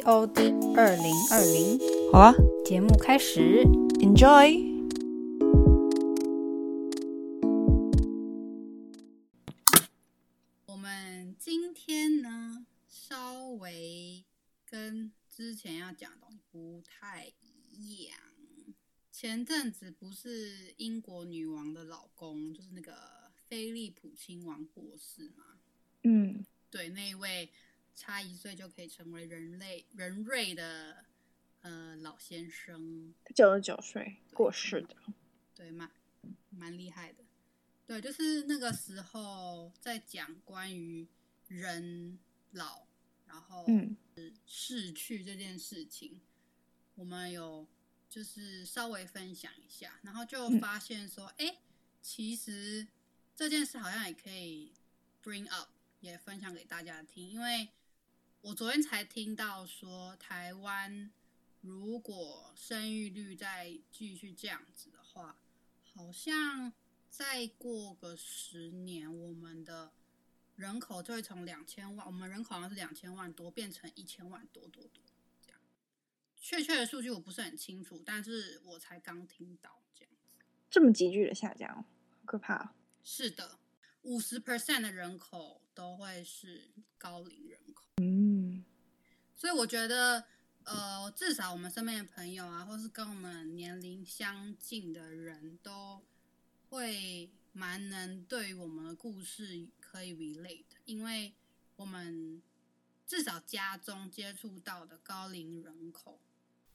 O D 二零二零。好啊，节目开始，Enjoy。我们今天呢，稍微跟之前要讲的东西不太一样。前阵子不是英国女王的老公，就是那个菲利普亲王过世吗？嗯，对，那一位差一岁就可以成为人类人瑞的呃老先生，九十九岁过世的，对，蛮蛮厉害的。对，就是那个时候在讲关于人老，然后逝去这件事情，嗯、我们有。就是稍微分享一下，然后就发现说，哎、嗯，其实这件事好像也可以 bring up，也分享给大家听。因为我昨天才听到说，台湾如果生育率再继续这样子的话，好像再过个十年，我们的人口就会从两千万，我们人口好像是两千万多，变成一千万多多多这样。确切的数据我不是很清楚，但是我才刚听到这样子，这么急剧的下降，好可怕。是的，五十 percent 的人口都会是高龄人口。嗯，所以我觉得，呃，至少我们身边的朋友啊，或是跟我们年龄相近的人都会蛮能对于我们的故事可以 relate，因为我们至少家中接触到的高龄人口。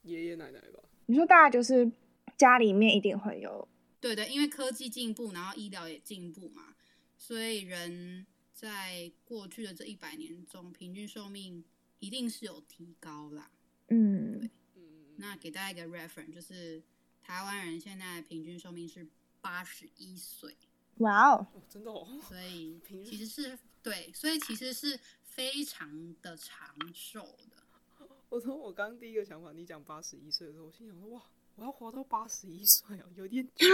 爷爷奶奶吧，你说大概就是家里面一定会有，对对，因为科技进步，然后医疗也进步嘛，所以人在过去的这一百年中，平均寿命一定是有提高啦。嗯，对，那给大家一个 reference，就是台湾人现在平均寿命是八十一岁。哇哦，真的哦，所以其实是对，所以其实是非常的长寿的。我从我刚第一个想法，你讲八十一岁的时候，我心想说：哇，我要活到八十一岁哦，有点久。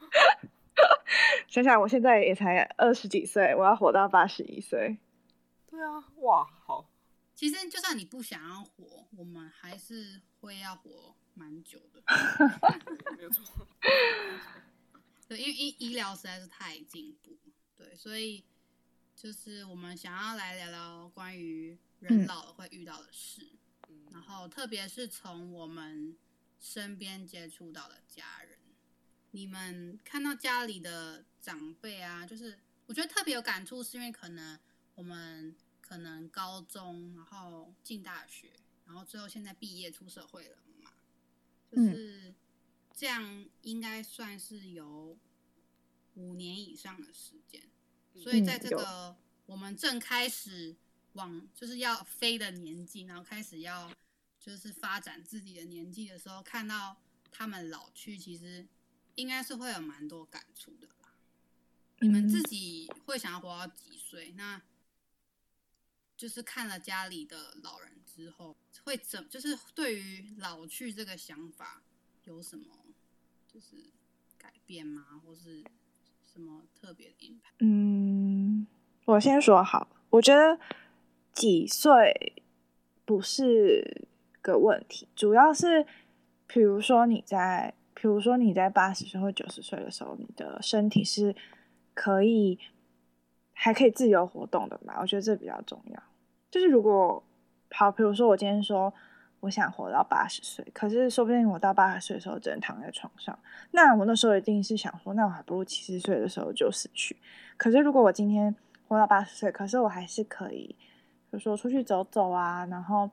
想想我现在也才二十几岁，我要活到八十一岁。对啊，哇，好。其实就算你不想要活，我们还是会要活蛮久的。没有错。对，因为医医疗实在是太进步，对，所以就是我们想要来聊聊关于。人老了会遇到的事，嗯、然后特别是从我们身边接触到的家人，你们看到家里的长辈啊，就是我觉得特别有感触，是因为可能我们可能高中，然后进大学，然后最后现在毕业出社会了嘛，就是这样，应该算是有五年以上的时间，所以在这个我们正开始。往就是要飞的年纪，然后开始要就是发展自己的年纪的时候，看到他们老去，其实应该是会有蛮多感触的吧。你们自己会想要活到几岁？那就是看了家里的老人之后，会怎就是对于老去这个想法有什么就是改变吗？或是什么特别的影响？嗯，我先说好，我觉得。几岁不是个问题，主要是，比如说你在，比如说你在八十岁或九十岁的时候，你的身体是可以还可以自由活动的嘛？我觉得这比较重要。就是如果好，比如说我今天说我想活到八十岁，可是说不定我到八十岁的时候只能躺在床上，那我那时候一定是想说，那我还不如七十岁的时候就死去。可是如果我今天活到八十岁，可是我还是可以。比如说出去走走啊，然后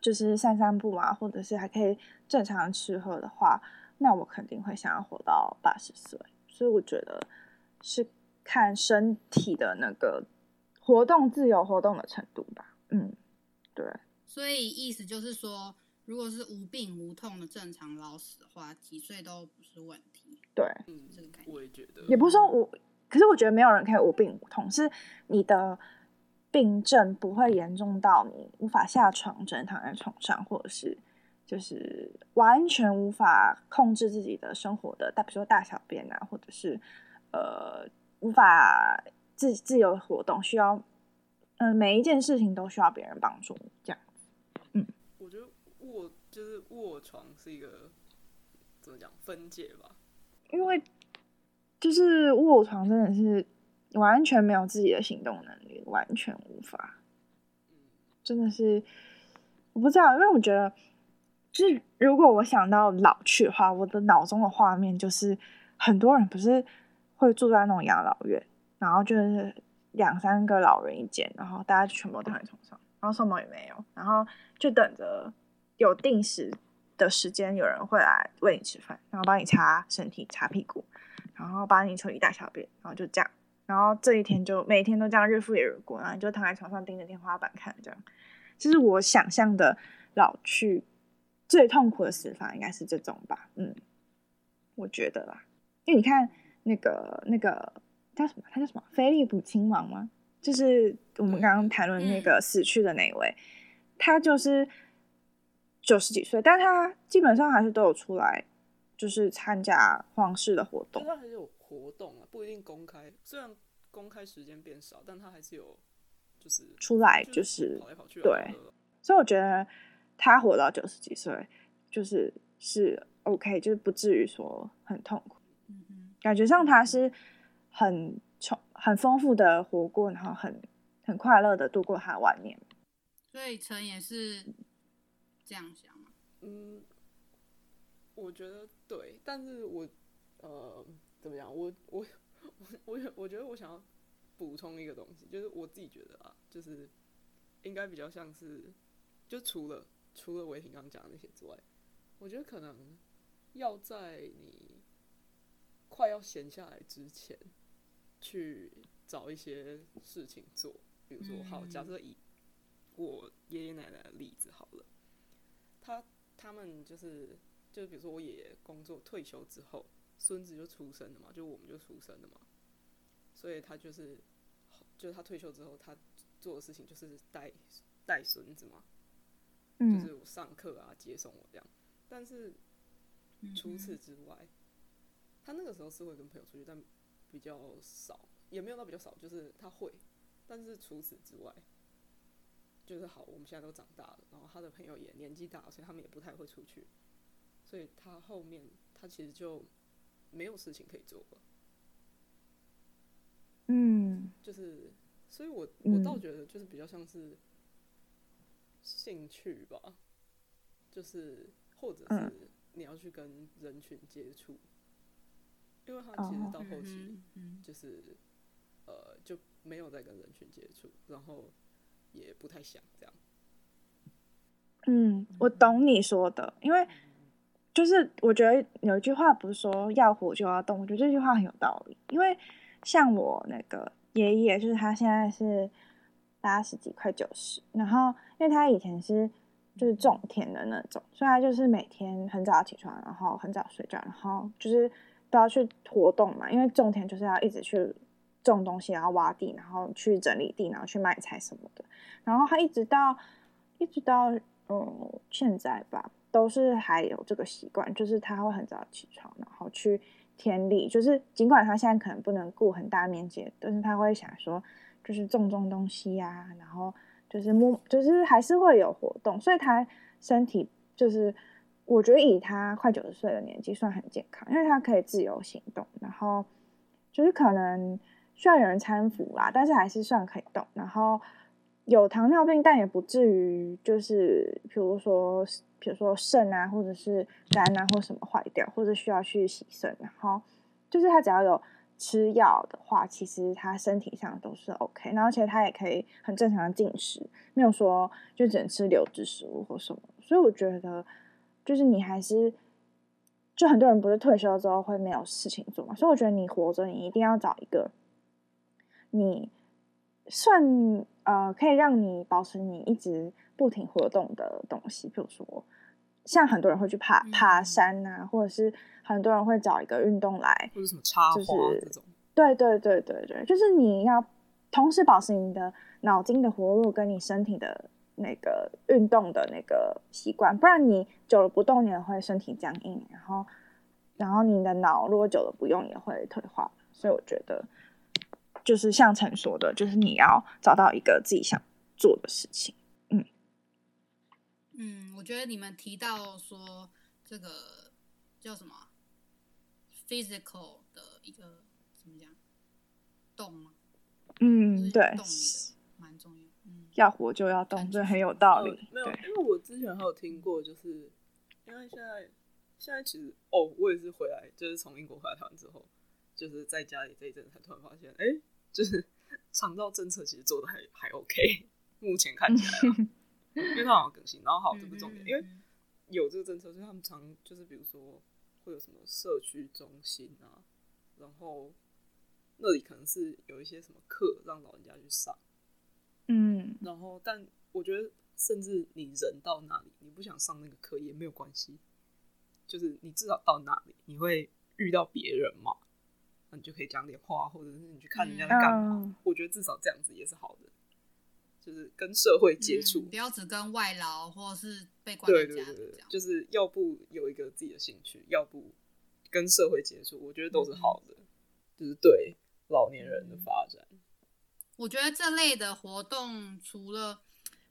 就是散散步啊，或者是还可以正常吃喝的话，那我肯定会想要活到八十岁。所以我觉得是看身体的那个活动自由活动的程度吧。嗯，对。所以意思就是说，如果是无病无痛的正常老死的话，几岁都不是问题。对，嗯，这个感觉我也觉得，也不是说无，可是我觉得没有人可以无病无痛，是你的病症不会严重到你无法下床，只能躺在床上，或者是就是完全无法控制自己的生活的，大比如说大小便啊，或者是呃无法自自由活动，需要嗯、呃、每一件事情都需要别人帮助，这样。嗯，我觉得卧就是卧床是一个怎么讲分界吧。因为就是卧床真的是完全没有自己的行动能力，完全无法，真的是我不知道，因为我觉得，就是如果我想到老去的话，我的脑中的画面就是很多人不是会住在那种养老院，然后就是两三个老人一间，然后大家全部躺在床上，然后什么也没有，然后就等着有定时。的时间有人会来喂你吃饭，然后帮你擦身体、擦屁股，然后帮你处理大小便，然后就这样，然后这一天就每天都这样日复一日过，然后你就躺在床上盯着天花板看，这样，就是我想象的老去最痛苦的死法应该是这种吧，嗯，我觉得啦，因为你看那个那个叫什么，他叫什么？菲利普亲王吗？就是我们刚刚谈论那个死去的那一位，他就是。九十几岁，但他基本上还是都有出来，就是参加皇室的活动。他还是有活动啊，不一定公开。虽然公开时间变少，但他还是有，就是出来，就是跑来跑去。对，所以我觉得他活到九十几岁，就是是 OK，就是不至于说很痛苦。感觉上他是很充、很丰富的活过，然后很很快乐的度过他晚年。所以陈也是。这样想吗？嗯，我觉得对，但是我呃，怎么讲？我我我我我觉得我想要补充一个东西，就是我自己觉得啊，就是应该比较像是，就除了除了维婷刚刚讲的那些之外，我觉得可能要在你快要闲下来之前，去找一些事情做，比如说，好，假设以我爷爷奶奶的例子好了。他他们就是，就比如说我爷爷工作退休之后，孙子就出生了嘛，就我们就出生了嘛，所以他就是，就是他退休之后，他做的事情就是带带孙子嘛，嗯，就是我上课啊，接送我这样。但是除此之外，他那个时候是会跟朋友出去，但比较少，也没有到比较少，就是他会，但是除此之外。就是好，我们现在都长大了，然后他的朋友也年纪大了，所以他们也不太会出去，所以他后面他其实就没有事情可以做了。嗯，就是，所以我我倒觉得就是比较像是兴趣吧，嗯、就是或者是你要去跟人群接触，因为他其实到后期就是、哦、呃就没有再跟人群接触，然后。也不太想这样。嗯，我懂你说的，因为就是我觉得有一句话不是说要活就要动，我觉得这句话很有道理。因为像我那个爷爷，就是他现在是八十几，快九十，然后因为他以前是就是种田的那种，所以他就是每天很早起床，然后很早睡觉，然后就是都要去活动嘛，因为种田就是要一直去。种东西，然后挖地，然后去整理地，然后去卖菜什么的。然后他一直到一直到嗯现在吧，都是还有这个习惯，就是他会很早起床，然后去田里。就是尽管他现在可能不能顾很大面积，但是他会想说，就是种种东西呀、然后就是摸，就是还是会有活动。所以他身体就是，我觉得以他快九十岁的年纪算很健康，因为他可以自由行动，然后就是可能。需要有人搀扶啦，但是还是算可以动。然后有糖尿病，但也不至于就是，比如说，比如说肾啊，或者是肝啊，或什么坏掉，或者需要去洗肾。然后就是他只要有吃药的话，其实他身体上都是 OK。然后而且他也可以很正常的进食，没有说就只能吃流质食物或什么。所以我觉得，就是你还是，就很多人不是退休之后会没有事情做嘛。所以我觉得你活着，你一定要找一个。你算呃，可以让你保持你一直不停活动的东西，比如说像很多人会去爬爬山啊，或者是很多人会找一个运动来，或者什么插花这种。就是、对对对对对，就是你要同时保持你的脑筋的活络，跟你身体的那个运动的那个习惯，不然你久了不动，你也会身体僵硬，然后然后你的脑如果久了不用也会退化。所以我觉得，就是像陈说的，就是你要找到一个自己想做的事情。嗯嗯，我觉得你们提到说这个叫什么 physical 的一个怎么讲动吗？嗯，对，要。嗯，要活就要动，这很有道理。没有，因为我之前还有听过，就是因为现在现在其实哦，我也是回来，就是从英国回来台湾之后，就是在家里这一阵才突然发现，哎、欸，就是 肠道政策其实做的还还 OK，目前看起来。因为他好像更新，然后好，这个重点，因为有这个政策，所以他们常就是比如说会有什么社区中心啊，然后那里可能是有一些什么课让老人家去上，嗯，然后但我觉得甚至你人到哪里，你不想上那个课也没有关系，就是你至少到那里你会遇到别人嘛，那你就可以讲点话，或者是你去看人家在干嘛，嗯，我觉得至少这样子也是好的。就是跟社会接触，不要只跟外劳或者是被关在家里这样。对对对，就是要不有一个自己的兴趣，要不跟社会接触，我觉得都是好的，嗯、就是对老年人的发展。我觉得这类的活动除了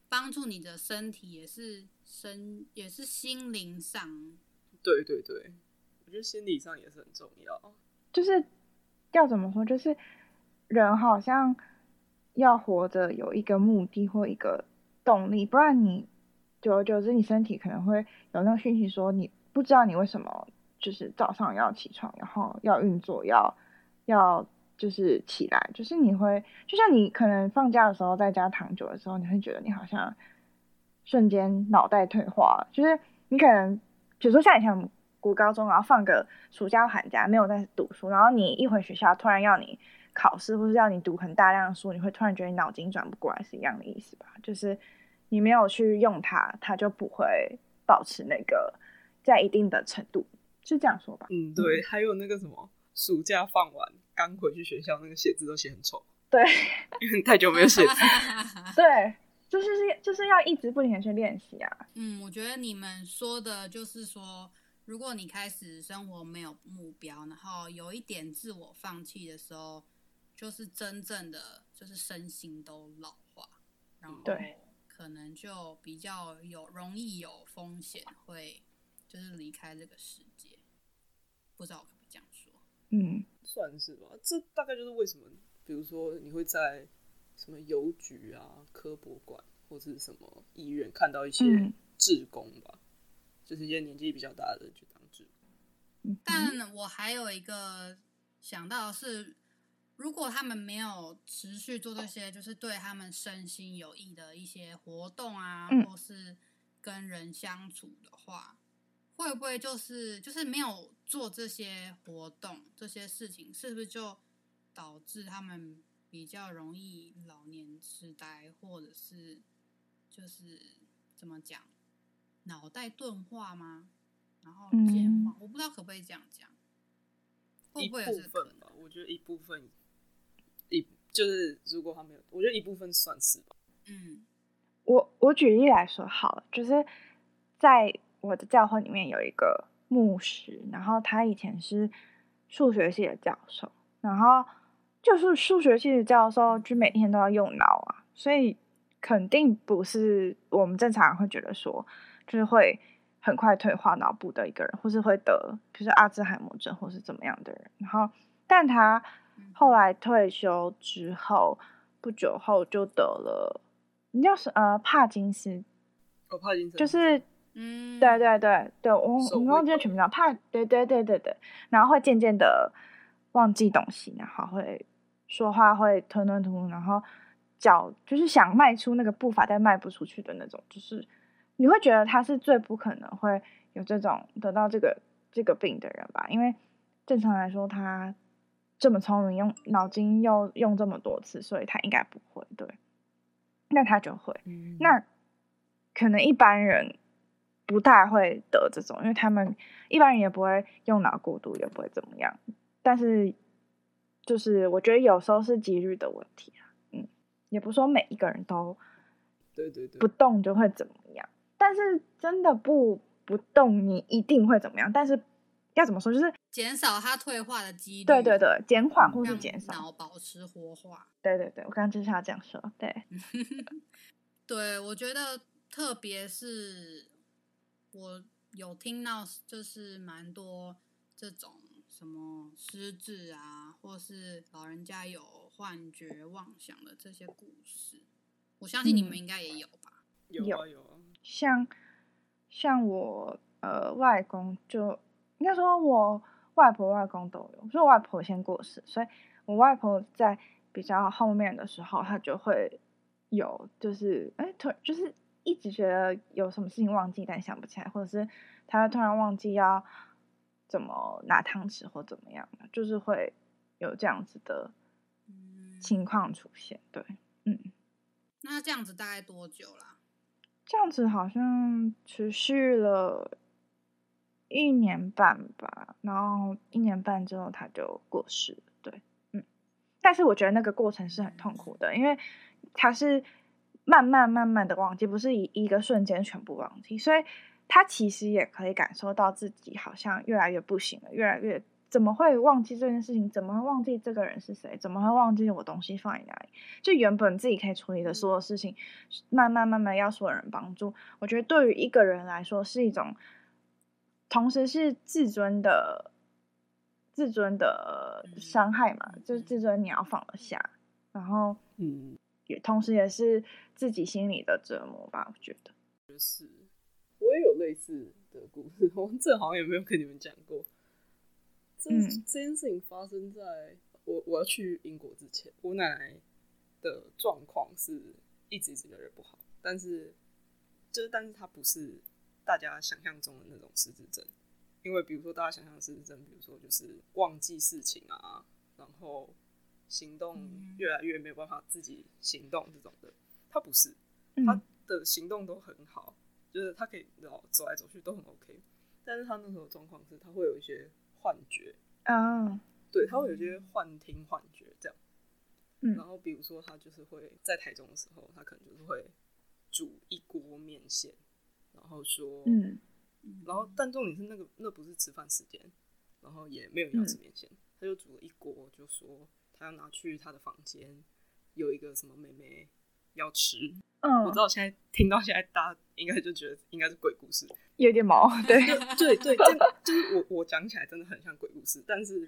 帮助你的身体，也是身也是心灵上。对对对，我觉得心理上也是很重要。就是要怎么说，就是人好像。要活着有一个目的或一个动力，不然你久而久之，你身体可能会有那个讯息说，你不知道你为什么就是早上要起床，然后要运作，要要就是起来，就是你会就像你可能放假的时候在家躺久的时候，你会觉得你好像瞬间脑袋退化，就是你可能比如说像以前读高中，然后放个暑假寒假没有在读书，然后你一回学校突然要你。考试或是要你读很大量的书，你会突然觉得你脑筋转不过来，是一样的意思吧？就是你没有去用它，它就不会保持那个在一定的程度，是这样说吧？嗯，对。还有那个什么，暑假放完刚回去学校，那个写字都写很丑。对，因 为太久没有写字。对，就是就是要一直不停的去练习啊。嗯，我觉得你们说的就是说。如果你开始生活没有目标，然后有一点自我放弃的时候，就是真正的就是身心都老化，然后可能就比较有容易有风险会就是离开这个世界。不知道？嗯，算是吧。这大概就是为什么，比如说你会在什么邮局啊、科博馆或是什么医院看到一些志工吧。嗯就是一些年纪比较大的人去当志工，但我还有一个想到的是，如果他们没有持续做这些，就是对他们身心有益的一些活动啊，或是跟人相处的话，会不会就是就是没有做这些活动这些事情，是不是就导致他们比较容易老年痴呆，或者是就是怎么讲？脑袋钝化吗？然后健忘，嗯，我不知道可不可以这样讲。一部分吧，我觉得一部分，一就是如果他没有，我觉得一部分算是吧。嗯，我我举例来说好了，就是在我的教会里面有一个牧师，然后他以前是数学系的教授，然后就是数学系的教授，就每天都要用脑啊，所以肯定不是我们正常人会觉得说。就是会很快退化脑部的一个人，或是会得，比如说阿兹海默症，或是怎么样的人。然后，但他后来退休之后，不久后就得了，你叫是呃帕金斯，哦帕金森，就是嗯，对对对对，我我忘记全名了，怕，对对对对对，然后会渐渐的忘记东西，然后会说话会吞吞吐吐，然后脚就是想迈出那个步伐，但迈不出去的那种，就是。你会觉得他是最不可能会有这种得到这个这个病的人吧？因为正常来说，他这么聪明，用脑筋又用这么多次，所以他应该不会。对，那他就会。嗯、那可能一般人不太会得这种，因为他们一般人也不会用脑过度，也不会怎么样。但是就是我觉得有时候是几率的问题啊，嗯，也不说每一个人都对对对不动就会怎么样，但是真的不不动你一定会怎么样，但是。要怎么说？就是减少它退化的几率。对对对，减缓或是减少。脑保持活化。对对对，我刚刚就是要这样说。对，对我觉得特别是我有听到，就是蛮多这种什么失智啊，或是老人家有幻觉、妄想的这些故事。我相信你们应该也有吧？嗯、有啊有啊，像像我呃外公就。应该说，我外婆、外公都有。所以我外婆先过世，所以我外婆在比较后面的时候，她就会有，就是哎，突就是一直觉得有什么事情忘记，但想不起来，或者是他会突然忘记要怎么拿汤匙或怎么样，就是会有这样子的情况出现。对，嗯。那这样子大概多久了？这样子好像持续了。一年半吧，然后一年半之后他就过世了。对，嗯，但是我觉得那个过程是很痛苦的，因为他是慢慢慢慢的忘记，不是以一个瞬间全部忘记，所以他其实也可以感受到自己好像越来越不行了，越来越怎么会忘记这件事情？怎么会忘记这个人是谁？怎么会忘记我东西放在哪里？就原本自己可以处理的所有事情，慢慢慢慢要所有人帮助，我觉得对于一个人来说是一种。同时是自尊的，自尊的伤害嘛，嗯、就是自尊你要放得下，然后嗯，也同时也是自己心里的折磨吧，我觉得。就是，我也有类似的故事，我这好像也没有跟你们讲过。这、嗯、这件事情发生在我我要去英国之前，我奶奶的状况是一直一直越来越不好，但是就是，但是她不是。大家想象中的那种失智症，因为比如说大家想象的失智症，比如说就是忘记事情啊，然后行动越来越没有办法自己行动这种的，他不是，他的行动都很好，就是他可以然后走来走去都很 OK，但是他那时候状况是他会有一些幻觉。啊，对，他会有一些幻听幻觉这样，然后比如说他就是会在台中的时候，他可能就是会煮一锅面线。然后说，嗯，然后但重点是那个那不是吃饭时间，然后也没有人要吃面线，嗯、他就煮了一锅，就说他要拿去他的房间，有一个什么妹妹要吃。嗯，我知道现在听到现在大家应该就觉得应该是鬼故事，有点毛，对对对，这就是我我讲起来真的很像鬼故事，但是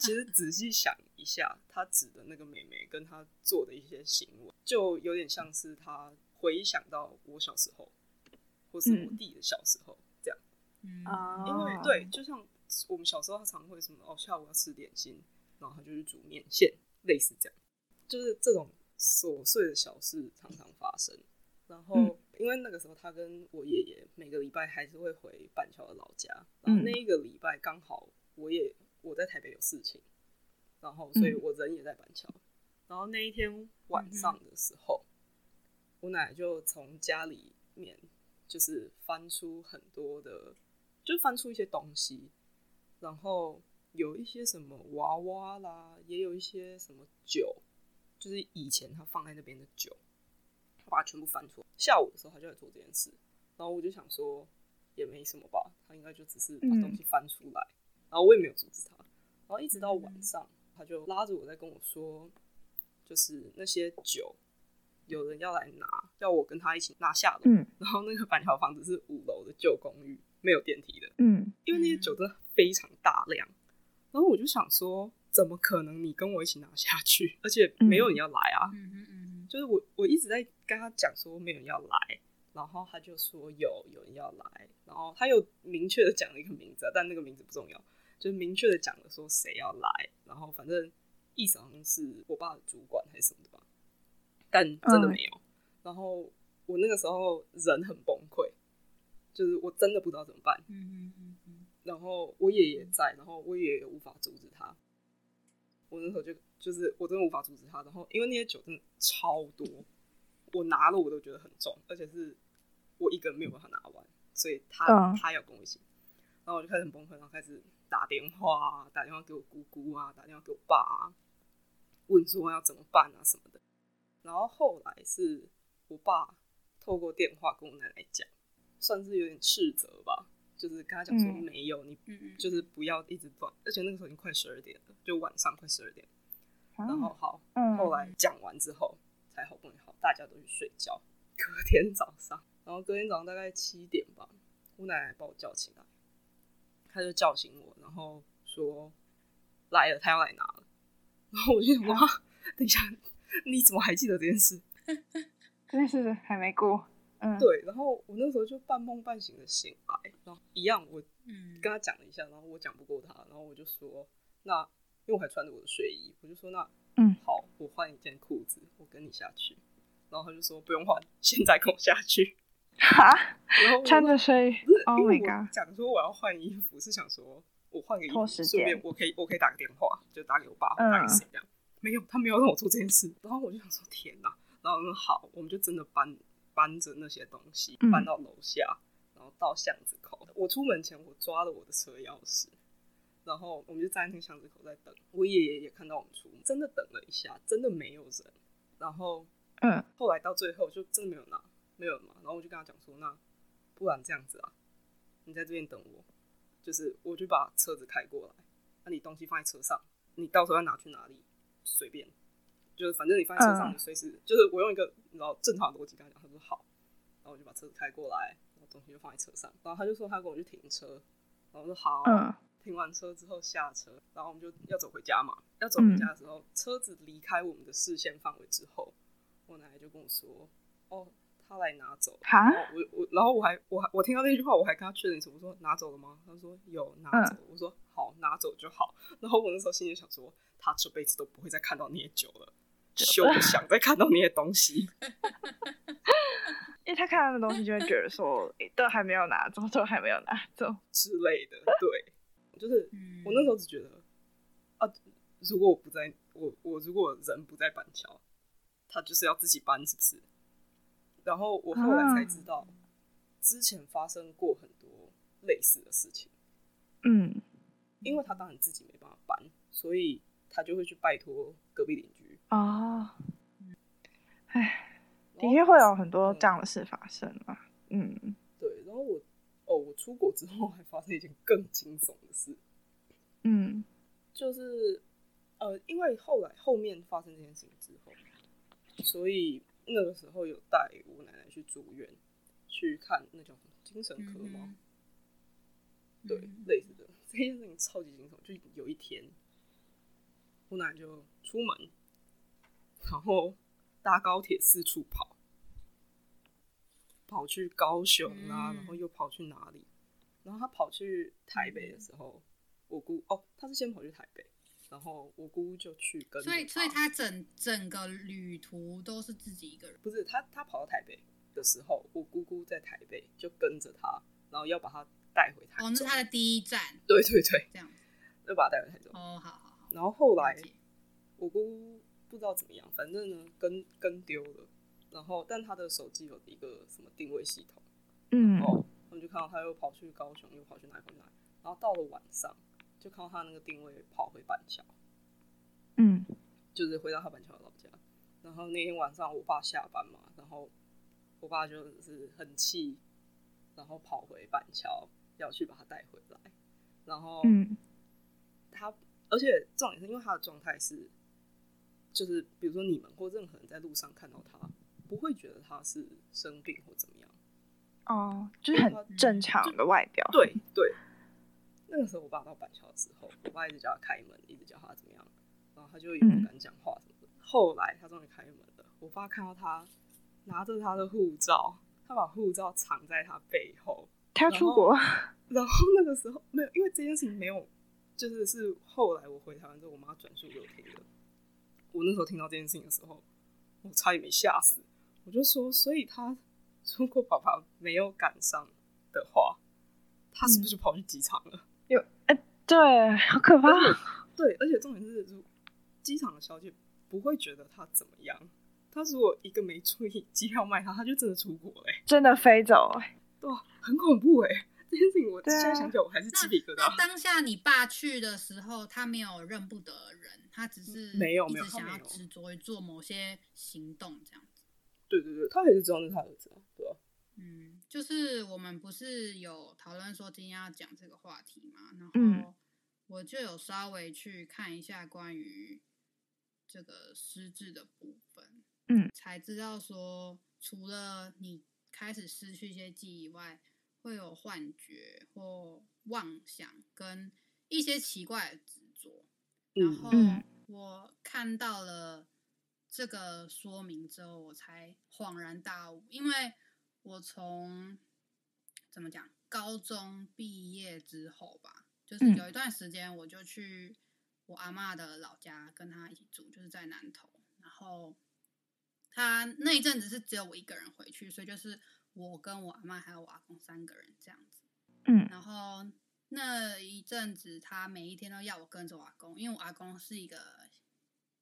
其实仔细想一下，他指的那个妹妹跟他做的一些行为，就有点像是他回想到我小时候。或是我弟的小时候这样，嗯，因为对，就像我们小时候，他常会什么哦，下午要吃点心，然后他就去煮面线，类似这样，就是这种琐碎的小事常常发生。然后，因为那个时候他跟我爷爷每个礼拜还是会回板桥的老家，然后那一个礼拜刚好我也我在台北有事情，然后所以我人也在板桥。然后那一天晚上的时候，我奶奶就从家里面。就是翻出很多的，就翻出一些东西，然后有一些什么娃娃啦，也有一些什么酒，就是以前他放在那边的酒，他把它全部翻出来。下午的时候他就在做这件事，然后我就想说也没什么吧，他应该就只是把东西翻出来，嗯、然后我也没有阻止他，然后一直到晚上，他就拉着我在跟我说，就是那些酒。有人要来拿，要我跟他一起拿下楼。嗯，然后那个板桥房子是五楼的旧公寓，没有电梯的。嗯，因为那些酒真的非常大量。然后我就想说，怎么可能你跟我一起拿下去？而且没有人要来啊。嗯嗯嗯，就是我我一直在跟他讲说没有人要来，然后他就说有有人要来，然后他又明确的讲了一个名字，但那个名字不重要，就是明确的讲了说谁要来，然后反正意思好像是我爸的主管还是什么的吧。但真的没有，嗯、然后我那个时候人很崩溃，就是我真的不知道怎么办。嗯嗯嗯，然后我爷爷在，然后我爷爷也无法阻止他。我那时候就就是我真的无法阻止他，然后因为那些酒真的超多，我拿了我都觉得很重，而且是我一个人没有办法拿完，所以他、嗯、他要跟我一起。然后我就开始很崩溃，然后开始打电话，打电话给我姑姑啊，打电话给我爸啊，问说要怎么办啊什么的。然后后来是我爸透过电话跟我奶奶讲，算是有点斥责吧，就是跟他讲说没有，嗯、你就是不要一直断，而且那个时候已经快十二点了，就晚上快十二点。然后好，嗯、后来讲完之后才好不容易好，大家都去睡觉。隔天早上，然后隔天早上大概七点吧，我奶奶把我叫起来。她就叫醒我，然后说来了，她要来拿了。然后我就想 哇，等一下，你怎么还记得这件事？这件事还没过。嗯，对。然后我那时候就半梦半醒的醒来，然后一样，我跟他讲了一下，然后我讲不过他，然后我就说，那因为我还穿着我的睡衣，我就说那嗯好，我换一件裤子，我跟你下去。然后他就说不用换，现在跟我下去。哈，然后穿着睡衣，Oh my god！讲说我要换衣服，是想说我换个衣服，顺便我可以我可以打个电话，就打给我爸，打给谁这样？没有，他没有让我做这件事。然后我就想说天哪！然后我说好，我们就真的搬搬着那些东西搬到楼下，然后到巷子口。我出门前我抓了我的车钥匙，然后我们就站在那个巷子口在等。我爷爷也看到我们出门，真的等了一下，真的没有人。然后嗯，后来到最后就真的没有拿。没有嘛，然后我就跟他讲说，那不然这样子啊，你在这边等我，就是我就把车子开过来，那你东西放在车上，你到时候要拿去哪里随便，就是反正你放在车上，你随时、嗯、就是我用一个你知道正常的逻辑跟他讲，他说好，然后我就把车子开过来，然后东西就放在车上，然后他就说他跟我去停车，然后我说好，嗯、停完车之后下车，然后我们就要走回家嘛，要走回家的时候，嗯、车子离开我们的视线范围之后，我奶奶就跟我说，哦。他来拿走，哈我我然后我还我还我听到那句话，我还跟他确认一次，我说拿走了吗？他说有拿走，嗯、我说好，拿走就好。然后我那时候心里想说，他这辈子都不会再看到那些酒了，就不想再看到那些东西，因为他看到的东西就会觉得说，都还没有拿走，都还没有拿走之类的。对，就是我那时候只觉得啊，如果我不在，我我如果人不在板桥，他就是要自己搬，是不是？然后我后来才知道，之前发生过很多类似的事情。嗯，因为他当然自己没办法搬，所以他就会去拜托隔壁邻居。啊，哎，的确会有很多这样的事发生啊。嗯，对。然后我，哦，我出国之后还发生一件更惊悚的事。嗯，就是呃，因为后来后面发生这件事情之后，所以。那个时候有带我奶奶去住院，去看那叫什么精神科吗？对，类似的这件事情超级惊悚。就有一天，我奶奶就出门，然后搭高铁四处跑，跑去高雄啊，嗯、然后又跑去哪里？然后他跑去台北的时候，嗯、我姑哦，他是先跑去台北。然后我姑姑就去跟，所以所以他整整个旅途都是自己一个人，不是他他跑到台北的时候，我姑姑在台北就跟着他，然后要把他带回台中。哦，那是他的第一站。对对对，这样子，就把他带回台中。哦，好。然后后来我姑姑不知道怎么样，反正呢跟跟丢了，然后但他的手机有一个什么定位系统，嗯，然后我们就看到他又跑去高雄，又跑去哪里哪里，然后到了晚上。就看到他那个定位跑回板桥，嗯，就是回到他板桥的老家。然后那天晚上我爸下班嘛，然后我爸就是很气，然后跑回板桥要去把他带回来。然后，嗯，他而且重点是因为他的状态是，就是比如说你们或任何人在路上看到他，不会觉得他是生病或怎么样。哦，就是很正常的外表。对对。那个时候我爸到板桥的时候，我爸一直叫他开门，一直叫他怎么样，然后他就也不敢讲话什么的。嗯、后来他终于开门了，我爸看到他拿着他的护照，他把护照藏在他背后。他要出国。然后那个时候没有，因为这件事情没有，就是是后来我回台湾之后，我妈转述给我听的。我那时候听到这件事情的时候，我差点没吓死。我就说，所以他如果爸爸没有赶上的话，他是不是跑去机场了？有哎、对，好可怕。对，而且重点是，机场的小姐不会觉得他怎么样。他如果一个没注意机票卖他，他就真的出国了，真的飞走。对，很恐怖哎、这件事情我现在想起来我还是鸡皮疙瘩。那当下你爸去的时候，他没有认不得人，他只是没有没有想要执着于做某些行动这样子。对对对，他也是知道是他儿子啊，对吧？嗯，就是我们不是有讨论说今天要讲这个话题嘛，然后我就有稍微去看一下关于这个失智的部分，嗯，才知道说除了你开始失去一些记忆以外，会有幻觉或妄想跟一些奇怪的执着，然后我看到了。这个说明之后，我才恍然大悟，因为我从怎么讲，高中毕业之后吧，就是有一段时间，我就去我阿妈的老家跟她一起住，就是在南投。然后他那一阵子是只有我一个人回去，所以就是我跟我阿妈还有我阿公三个人这样子。嗯，然后那一阵子，他每一天都要我跟着我阿公，因为我阿公是一个。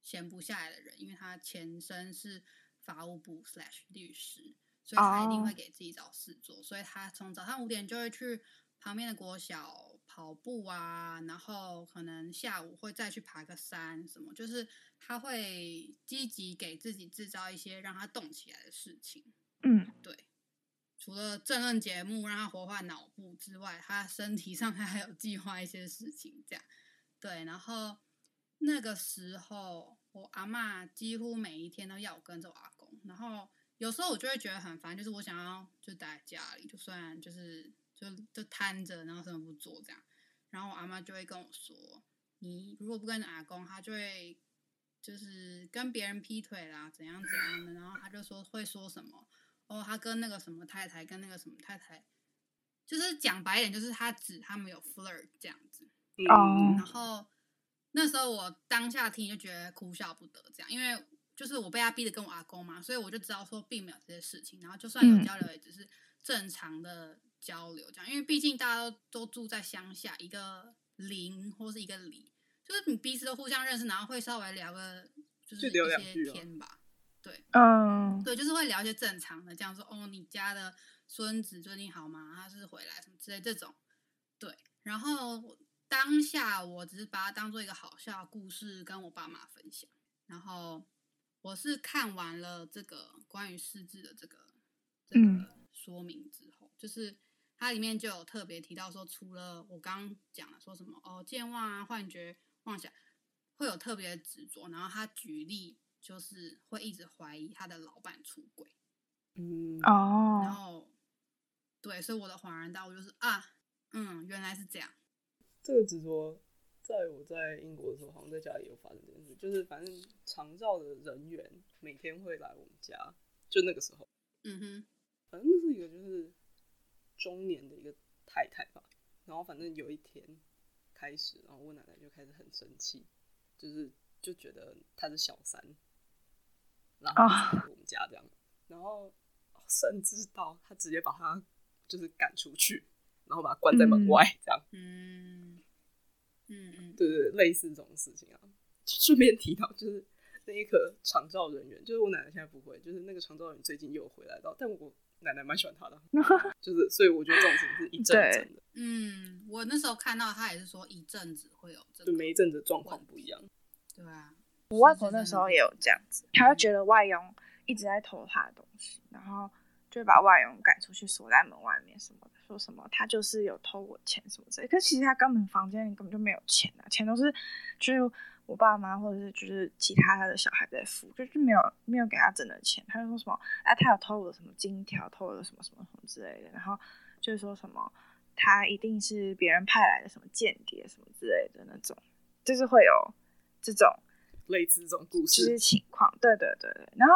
闲不下来的人，因为他前身是法务部 slash 律师，所以他一定会给自己找事做。Oh. 所以他从早上五点就会去旁边的国小跑步啊，然后可能下午会再去爬个山什么，就是他会积极给自己制造一些让他动起来的事情。嗯，对。除了政论节目让他活化脑部之外，他身体上他还有计划一些事情，这样。对，然后。那个时候，我阿嬷几乎每一天都要我跟着我阿公，然后有时候我就会觉得很烦，就是我想要就待在家里，就算就是就就瘫着，然后什么不做这样，然后我阿妈就会跟我说：“你如果不跟着阿公，他就会就是跟别人劈腿啦，怎样怎样的。”然后他就说会说什么哦，他跟那个什么太太跟那个什么太太，就是讲白一点，就是他指他们有 flirt 这样子，嗯，然后。那时候我当下听就觉得哭笑不得，这样，因为就是我被他逼着跟我阿公嘛，所以我就知道说并没有这些事情，然后就算有交流，也只是正常的交流这样，因为毕竟大家都都住在乡下，一个邻或是一个里，就是你彼此都互相认识，然后会稍微聊个就是一些天吧，对，嗯，对，就是会聊一些正常的，这样说哦，你家的孙子最近好吗？他是回来什么之类这种，对，然后。当下我只是把它当做一个好笑的故事跟我爸妈分享，然后我是看完了这个关于失智的这个这个说明之后，嗯、就是它里面就有特别提到说，除了我刚刚讲了说什么哦健忘啊、幻觉、妄想，会有特别的执着，然后他举例就是会一直怀疑他的老板出轨，嗯。哦，然后对，所以我的恍然大悟就是啊，嗯，原来是这样。这个执着，在我在英国的时候，好像在家里有发生这件事，就是反正长照的人员每天会来我们家，就那个时候，嗯哼，反正是一个就是中年的一个太太吧，然后反正有一天开始，然后我奶奶就开始很生气，就是就觉得她是小三，然后我们家这样，然后甚至到他直接把他就是赶出去。然后把他关在门外，这样。嗯嗯嗯，对对，类似这种事情啊。顺便提到，就是那一个长照人员，就是我奶奶现在不会，就是那个长照人员最近又回来到，但我奶奶蛮喜欢他的，就是所以我觉得这种事情是一阵一阵的。嗯，我那时候看到他也是说一阵子会有这个，就每一阵子状况不一样。对啊，我外婆那时候也有这样子，她就觉得外佣一直在偷她的东西，然后就把外佣赶出去锁在门外面什么的。说什么她就是有偷我钱什么之类，可是其实他根本房间里根本就没有钱啊，钱都是就是我爸妈或者是就是其他他的小孩在付，就是没有没有给他整的钱。他就说什么哎，他有偷我的什么金条，偷我的什么什么什么之类的，然后就是说什么他一定是别人派来的什么间谍什么之类的那种，就是会有这种类似这种故事情况。对对对对，然后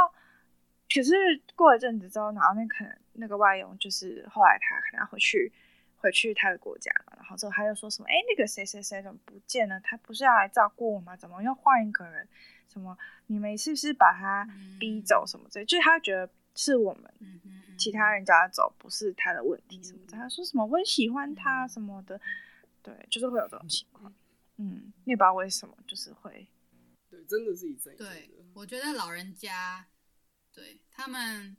可是过一阵子之后，然后那可能。那个外佣就是后来他可能要回去，回去他的国家嘛，然后之后他又说什么，哎，那个谁谁谁怎么不见了？他不是要来照顾我吗？怎么又换一个人？什么你们是不是把他逼走什么之类？就是他觉得是我们其他人叫他走，不是他的问题什么的。他说什么我很喜欢他什么的，对，就是会有这种情况。嗯，你也不知道为什么，就是会，真的是一阵。对，我觉得老人家对他们。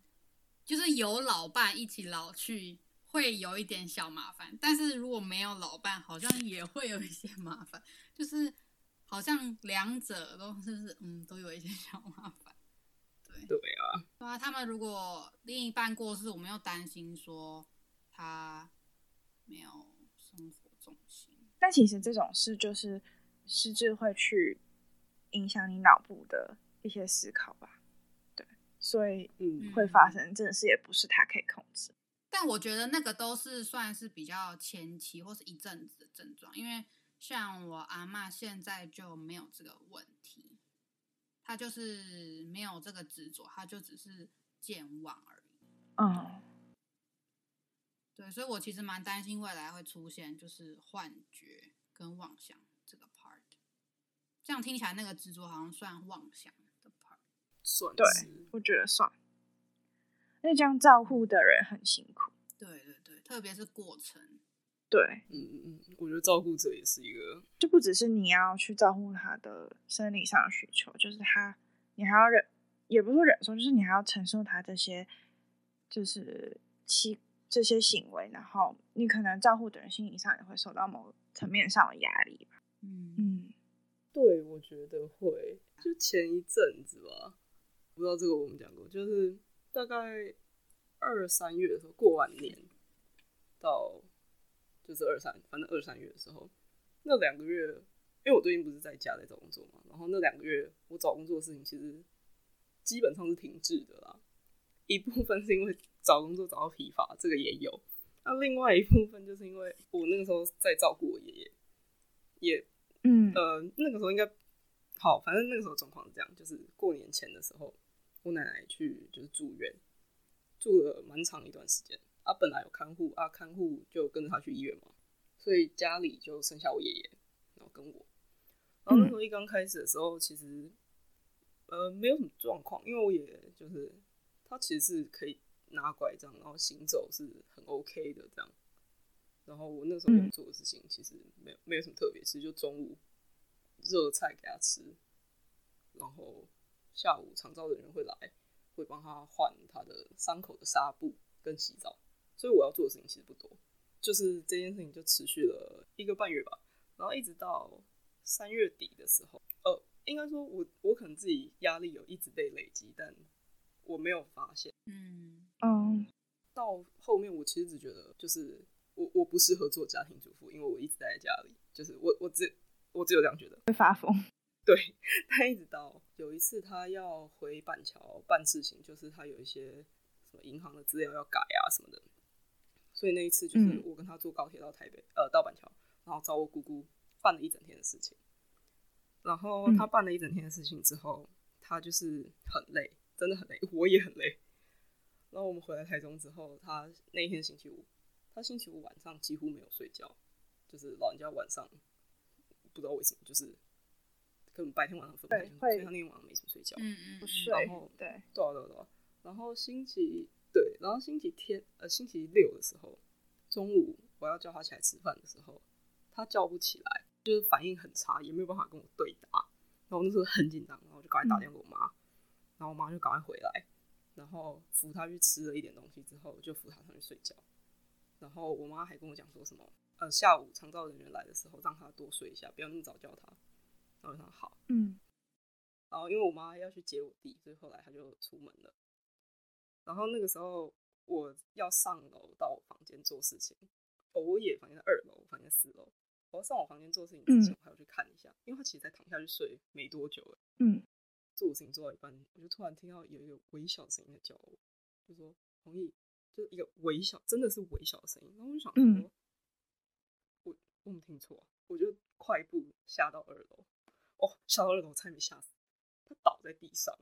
就是有老伴一起老去，会有一点小麻烦，但是如果没有老伴，好像也会有一些麻烦，就是好像两者都是嗯，都有一些小麻烦。对对啊，对啊，他们如果另一半过世，我们又担心说他没有生活重心。但其实这种事就是失智会去影响你脑部的一些思考吧，对，所以嗯，会发生这种事也不是他可以控制。但我觉得那个都是算是比较前期或是一阵子的症状，因为像我阿妈现在就没有这个问题，她就是没有这个执着，她就只是健忘而已。嗯，对，所以我其实蛮担心未来会出现就是幻觉跟妄想。这样听起来，那个执着好像算妄想的 part，算，对，我觉得算。因为这样照护的人很辛苦，对对对，特别是过程，对，嗯嗯嗯，我觉得照顾者也是一个，就不只是你要去照顾他的生理上的需求，就是他，你还要忍，也不是说忍受，就是你还要承受他这些，就是其这些行为，然后你可能照顾的人心理上也会受到某个层面上的压力吧，嗯。嗯，对，我觉得会，就前一阵子吧，不知道这个我们讲过，就是。大概二三月的时候，过完年到就是二三，反正二三月的时候，那两个月，因为我最近不是在家在找工作嘛，然后那两个月我找工作的事情其实基本上是停滞的啦。一部分是因为找工作找到疲乏，这个也有；那另外一部分就是因为我那个时候在照顾我爷爷，也嗯呃那个时候应该好，反正那个时候状况是这样，就是过年前的时候。我奶奶去就是住院，住了蛮长一段时间。啊，本来有看护啊，看护就跟着她去医院嘛，所以家里就剩下我爷爷，然后跟我。然后那时候一刚开始的时候，其实呃没有什么状况，因为我爷爷就是他其实是可以拿拐杖，然后行走是很 OK 的这样。然后我那时候要做的事情其实没有没有什么特别，其实就中午热菜给他吃，然后。下午长照的人会来，会帮他换他的伤口的纱布跟洗澡，所以我要做的事情其实不多，就是这件事情就持续了一个半月吧，然后一直到三月底的时候，呃，应该说我我可能自己压力有一直被累积，但我没有发现，嗯嗯，到后面我其实只觉得就是我我不适合做家庭主妇，因为我一直待在家里，就是我我只我只有这样觉得，会发疯。对，他一直到有一次他要回板桥办事情，就是他有一些什么银行的资料要改啊什么的，所以那一次就是我跟他坐高铁到台北，嗯、呃，到板桥，然后找我姑姑办了一整天的事情。然后他办了一整天的事情之后，他就是很累，真的很累，我也很累。然后我们回来台中之后，他那一天星期五，他星期五晚上几乎没有睡觉，就是老人家晚上不知道为什么就是。可能白天晚上分不清，所以他那天晚上没什么睡觉，嗯嗯，不睡。然后对，对啊对啊对啊。然后星期对，然后星期天呃星期六的时候，中午我要叫他起来吃饭的时候，他叫不起来，就是反应很差，也没有办法跟我对答。然后那时候很紧张，然后我就赶快打电话给我妈，嗯、然后我妈就赶快回来，然后扶他去吃了一点东西之后，就扶他上去睡觉。然后我妈还跟我讲说什么，呃，下午长照人员来的时候，让他多睡一下，不要那么早叫他。然后他好，嗯，然后因为我妈要去接我弟，所以后来他就出门了。然后那个时候我要上楼到我房间做事情，哦，我也房间在二楼，我房间在四楼。我要上我房间做事情之前，我还要去看一下，因为他其实才躺下去睡没多久了。嗯，做事情做到一半，我就突然听到有一个微小的声音在叫我，就说“弘毅”，就是一个微小，真的是微小的声音。然后我就想说，嗯、我我没听错，我就快步下到二楼。哦，下到二楼差点吓死，他倒在地上。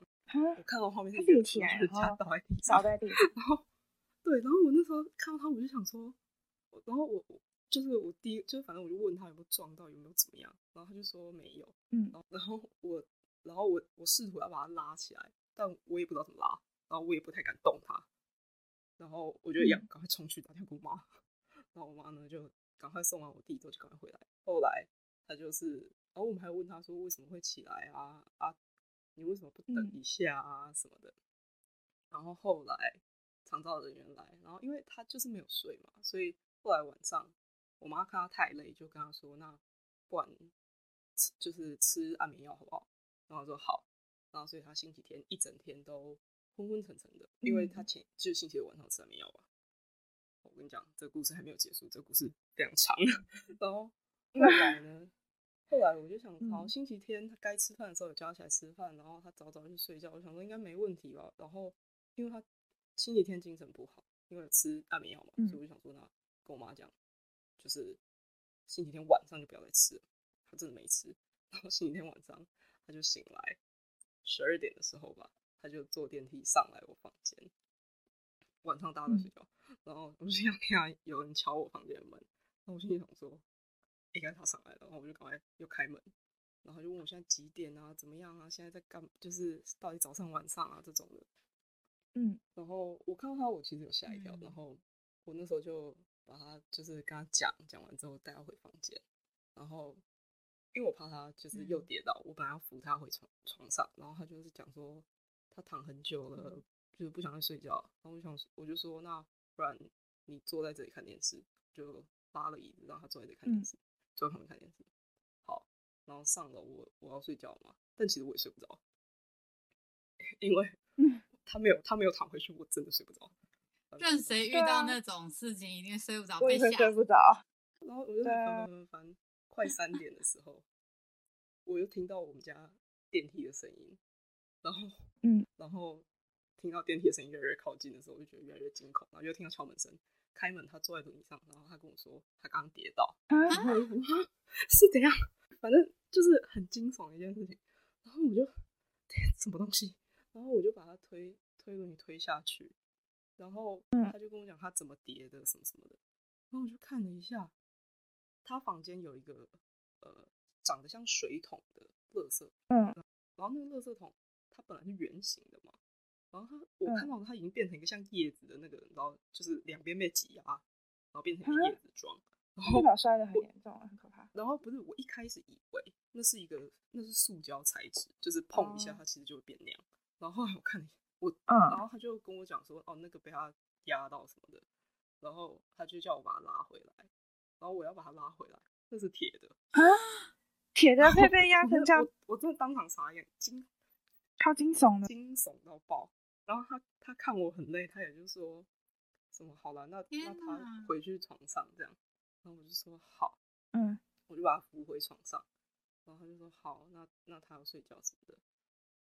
我看到后面是立起来，他倒在地上，倒在地上。然后，对，然后我那时候看到他，我就想说，然后我我就是我第一，就是反正我就问他有没有撞到，有没有怎么样，然后他就说没有。嗯，然后我，然后我我试图要把他拉起来，但我也不知道怎么拉，然后我也不太敢动他，然后我就一样赶快冲去打电话给我妈，然后我妈呢就赶快送完我弟之后就赶快回来，后来他就是。然后我们还问他说，为什么会起来啊啊，你为什么不等一下啊什么的？然后后来长长照人员来，然后因为他就是没有睡嘛，所以后来晚上我妈看他太累，就跟他说：“那不然吃就是吃安眠药好不好？”然后他说好，然后所以他星期天一整天都昏昏沉沉的，因为他前、嗯、就是星期六晚上吃安眠药吧。我跟你讲，这个故事还没有结束，这个故事非常长。然 后 后来呢？后来我就想，好，星期天他该吃饭的时候，有叫他起来吃饭，然后他早早去睡觉。我想说应该没问题吧。然后因为他星期天精神不好，因为吃安眠药嘛，所以我就想说，那跟我妈讲，就是星期天晚上就不要再吃了。他真的没吃。然后星期天晚上他就醒来，十二点的时候吧，他就坐电梯上来我房间。晚上大家都睡觉，然后我就想听到有人敲我房间的门，然后我心里想说。应该他上来了，然后我就赶快又开门，然后就问我现在几点啊，怎么样啊，现在在干，就是到底早上晚上啊这种的，嗯，然后我看到他，我其实有吓一跳，嗯、然后我那时候就把他就是跟他讲，讲完之后带他回房间，然后因为我怕他就是又跌倒，嗯、我本来要扶他回床床上，然后他就是讲说他躺很久了，嗯、就是不想再睡觉，然后我想我就说那不然你坐在这里看电视，就拉了椅子让他坐在这里看电视。嗯坐在旁边看电视，好，然后上楼，我我要睡觉嘛，但其实我也睡不着，因为 他没有他没有躺回去，我真的睡不着。任谁遇到那种事情，一定睡不着，我也睡不着。然后我就在翻翻翻翻，快三点的时候，我又听到我们家电梯的声音，然后 嗯，然后听到电梯的声音越来越靠近的时候，我就觉得越来越惊恐，然后又听到敲门声。开门，他坐在轮椅上，然后他跟我说他刚刚跌倒，啊、是怎样？反正就是很惊悚的一件事情。然后我就，什么东西？然后我就把他推推轮椅推下去，然后他就跟我讲他怎么跌的，什么什么的。然后我就看了一下，他房间有一个呃长得像水桶的垃圾，嗯，然后那个垃圾桶它本来是圆形的嘛。然后它，我看到它已经变成一个像叶子的那个，然后就是两边被挤压，然后变成叶子状，然后摔得很严重，很可怕。然后不是，我一开始以为那是一个，那是塑胶材质，就是碰一下它其实就会变那样。然后后来我看我，然后他就跟我讲说，哦，那个被他压到什么的，然后他就叫我把它拉回来，然后我要把它拉回来，那是铁的啊，铁的会被压成这样，我我真的当场傻眼，惊，超惊悚的，惊悚到爆。然后他他看我很累，他也就说什么好了，那那他回去床上这样。然后我就说好，嗯，我就把他扶回床上。然后他就说好，那那他要睡觉什么的。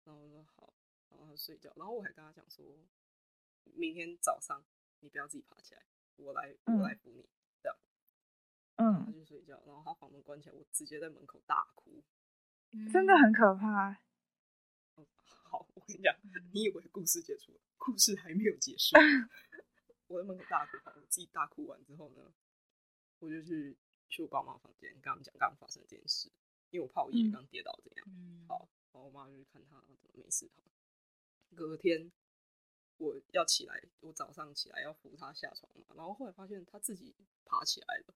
然后我说好，然后他睡觉。然后我还跟他讲说，明天早上你不要自己爬起来，我来我来扶你，嗯、这样。嗯，他就睡觉，然后他房门关起来，我直接在门口大哭，真的很可怕。你讲，你以为故事结束了？故事还没有结束。我在门口大哭，我自己大哭完之后呢，我就去去我爸妈房间，跟他们讲刚刚发生这件事，因为我怕我爷爷刚跌倒怎样。嗯、好，然后我妈就去看他怎么没事。好，隔天我要起来，我早上起来要扶他下床嘛，然后后来发现他自己爬起来了。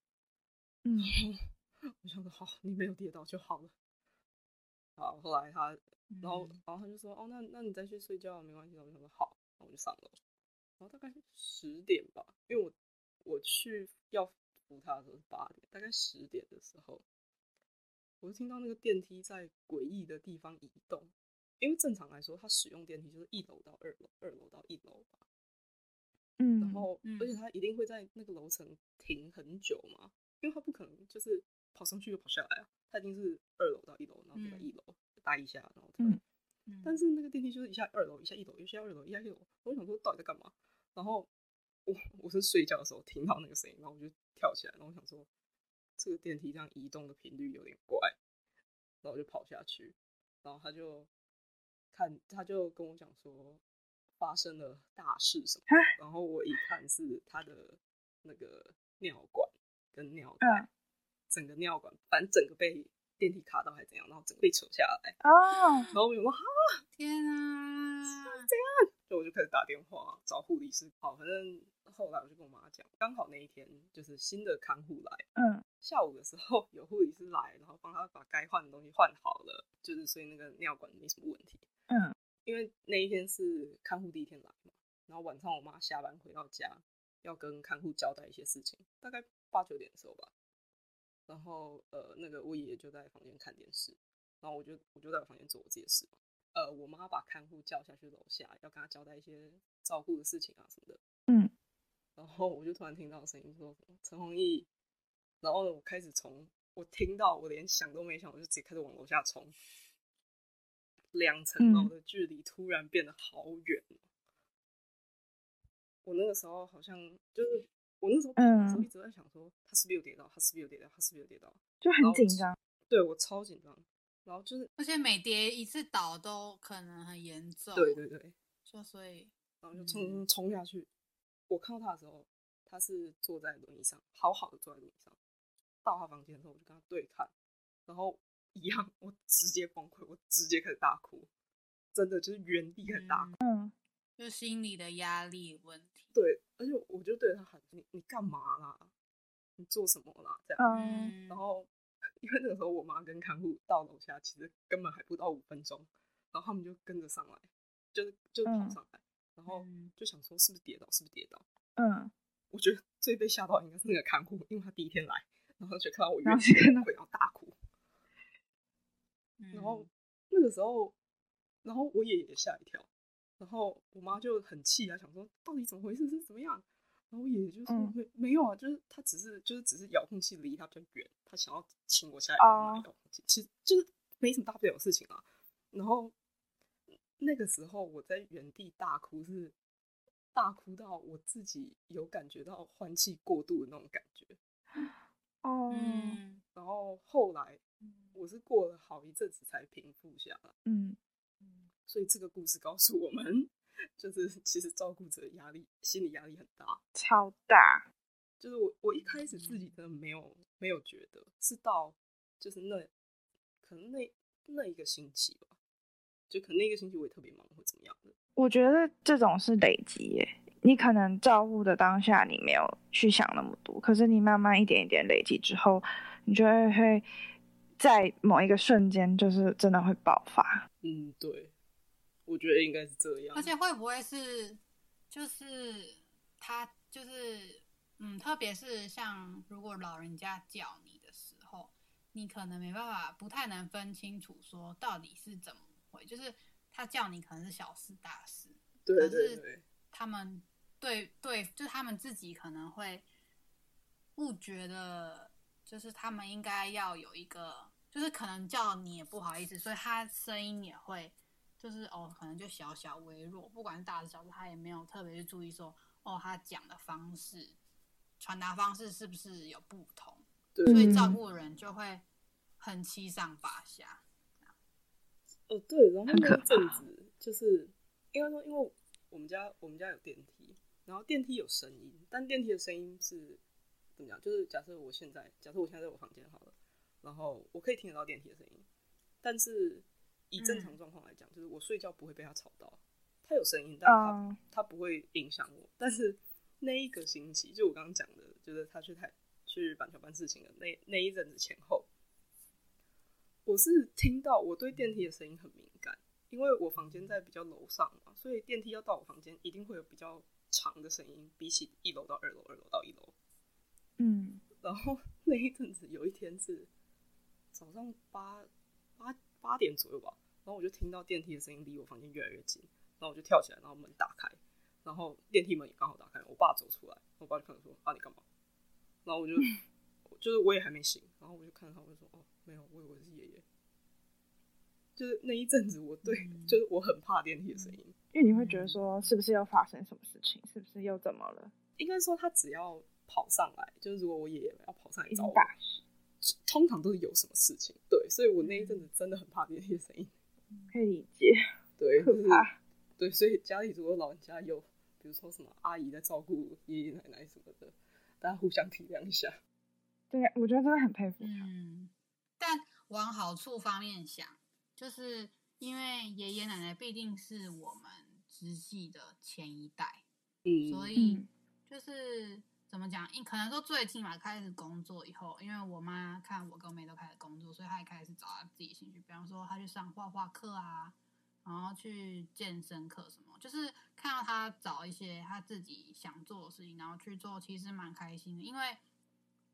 嗯，我想说好，你没有跌倒就好了。好，后来他。然后，然后他就说：“哦，那那你再去睡觉，没关系。”我就说：“好。”然后我就上楼。然后大概十点吧，因为我我去要扶他的时候是八点，大概十点的时候，我就听到那个电梯在诡异的地方移动。因为正常来说，他使用电梯就是一楼到二楼，二楼到一楼吧。嗯。然后，而且他一定会在那个楼层停很久嘛，因为他不可能就是跑上去又跑下来啊，他一定是二楼到一楼，然后就在一楼。嗯搭一下，然后他，嗯，但是那个电梯就是一下二楼，一下一楼，一下二楼，一下一楼。我想说，到底在干嘛？然后我我是睡觉的时候听到那个声音，然后我就跳起来，然后我想说，这个电梯这样移动的频率有点怪，然后我就跑下去，然后他就看，他就跟我讲说发生了大事什么，然后我一看是他的那个尿管跟尿袋，嗯，整个尿管，反正整个被。电梯卡到还是怎样，然后整个被扯下来哦，oh. 然后我就说啊，天啊，这样，所以我就开始打电话找护理师。好，反正后来我就跟我妈讲，刚好那一天就是新的看护来，嗯，下午的时候有护理师来，然后帮他把该换的东西换好了，就是所以那个尿管没什么问题，嗯，因为那一天是看护第一天来嘛，然后晚上我妈下班回到家，要跟看护交代一些事情，大概八九点的时候吧。然后呃，那个我爷爷就在房间看电视，然后我就我就在我房间做我自己的事嘛。呃，我妈把看护叫下去楼下，要跟他交代一些照顾的事情啊什么的。嗯。然后我就突然听到声音说：“陈弘毅。”然后呢，我开始从我听到，我连想都没想，我就直接开始往楼下冲。两层楼的距离突然变得好远。嗯。我那个时候好像就是我那时候，嗯，一直在想说，他是不是有跌倒？他是不是有跌倒？他是不是有跌倒？就很紧张。对，我超紧张。然后就是，而且每跌一次倒都可能很严重。对对对。就所以，然后就冲冲下去。我看到他的时候，他是坐在轮椅上，好好的坐在轮椅上。到他房间的时候，我就跟他对看，然后一样，我直接崩溃，我直接开始大哭，真的就是原地很大哭。嗯，就心理的压力问题。对，而且我就对着他喊：“你你干嘛啦？你做什么啦？”这样。嗯。然后，因为那个时候我妈跟看护到楼下，其实根本还不到五分钟，然后他们就跟着上来，就是就跑上来。嗯然后就想说是不是跌倒，是不是跌倒？嗯，我觉得最被吓到应该是那个看护，因为他第一天来，然后就看到我原地崩溃，然后大哭。然后那个时候，然后我爷爷也吓一跳，然后我妈就很气啊，想说到底怎么回事，是怎么样？然后我爷爷就说、嗯、没没有啊，就是他只是就是只是遥控器离他比较远，他想要请我下来拿遥控器，其实就是没什么大不了的事情啊。然后。那个时候我在原地大哭，是大哭到我自己有感觉到换气过度的那种感觉。哦、嗯，然后后来我是过了好一阵子才平复下来。嗯，所以这个故事告诉我们，就是其实照顾者压力，心理压力很大，超大。就是我我一开始自己真的没有没有觉得，是到就是那可能那那一个星期吧。就可能那一个星期我也特别忙，或怎么样的。我觉得这种是累积耶，你可能照顾的当下你没有去想那么多，可是你慢慢一点一点累积之后，你就会会在某一个瞬间就是真的会爆发。嗯，对，我觉得应该是这样。而且会不会是就是他就是嗯，特别是像如果老人家叫你的时候，你可能没办法，不太能分清楚说到底是怎么回。就是他叫你可能是小事大事，对对对，他们对对，就是他们自己可能会不觉得，就是他们应该要有一个，就是可能叫你也不好意思，所以他声音也会就是哦，可能就小小微弱，不管是大是小事，他也没有特别去注意说哦，他讲的方式、传达方式是不是有不同，对，所以照顾人就会很七上八下。哦，对，然后那阵子就是应该说，因为我们家我们家有电梯，然后电梯有声音，但电梯的声音是怎么讲？就是假设我现在，假设我现在在我房间好了，然后我可以听得到电梯的声音，但是以正常状况来讲，嗯，就是我睡觉不会被他吵到，他有声音，但他，嗯，它不会影响我。但是那一个星期，就我刚刚讲的，就是他去台去板桥办事情的那那一阵子前后。我是听到我对电梯的声音很敏感，因为我房间在比较楼上嘛，所以电梯要到我房间一定会有比较长的声音，比起一楼到二楼，二楼到一楼。嗯，然后那一阵子有一天是早上八八八点左右吧，然后我就听到电梯的声音离我房间越来越近，然后我就跳起来，然后门打开，然后电梯门也刚好打开，我爸走出来，我爸就看着说：“啊，你干嘛？”然后我就 就是我也还没醒，然后我就看着他，我就说：“哦。”没有，我以为是爷爷。就是那一阵子，我对、嗯，就是我很怕电梯的声音，因为你会觉得说，是不是要发生什么事情？是不是又怎么了？应该说，他只要跑上来，就是如果我爷爷要跑上来找我，通常都是有什么事情。对，所以我那一阵子真的很怕电梯的声音。可以理解，对，可怕。对，所以家里如果老人家有，比如说什么阿姨在照顾爷爷奶奶什么的，大家互相体谅一下。对，我觉得真的很佩服他。嗯。但往好处方面想，就是因为爷爷奶奶毕竟是我们直系的前一代，嗯，所以就是怎么讲，可能说最近嘛，开始工作以后，因为我妈看我跟妹都开始工作，所以她也开始找她自己兴趣，比方说她去上画画课啊，然后去健身课什么，就是看到他找一些他自己想做的事情，然后去做，其实蛮开心的。因为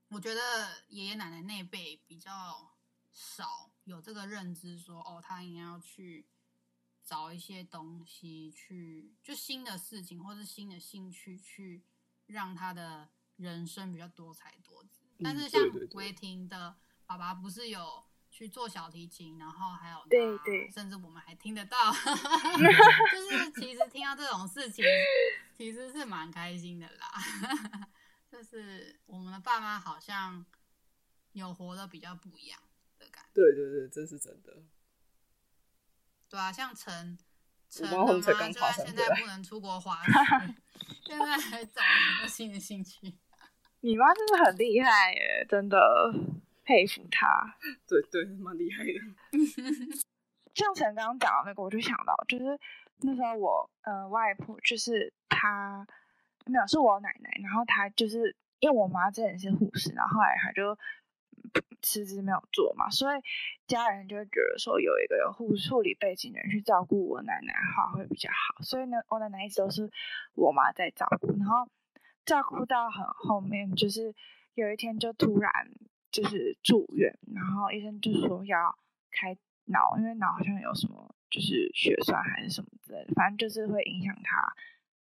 我觉得爷爷奶奶那辈比较少有这个认知，说哦，他应该要去找一些东西去，就新的事情或是新的兴趣，去让他的人生比较多才多姿。嗯、但是像维婷的爸爸不是有。去做小提琴，然后还有对对，甚至我们还听得到 就是其实听到这种事情，其实是蛮开心的啦。就是我们的爸妈好像有活得比较不一样的感觉。对对对，这是真的。对啊，像陈陈的妈，虽然现在不能出国滑雪，现在还找了很多新的兴趣。你妈真的很厉害耶，真的。佩服她，对对，蛮厉害的。像陈刚刚讲的那个，我就想到，就是那时候我呃外婆，就是她没有是我奶奶，然后她就是因为我妈之前是护士，然后后来她就辞职没有做嘛，所以家人就觉得说有一个有护护理背景的人去照顾我奶奶的话会比较好，所以呢，我奶奶一直都是我妈在照顾，然后照顾到很后面，就是有一天就突然。就是住院，然后医生就说要开脑，因为脑好像有什么，就是血栓还是什么之类的，反正就是会影响他，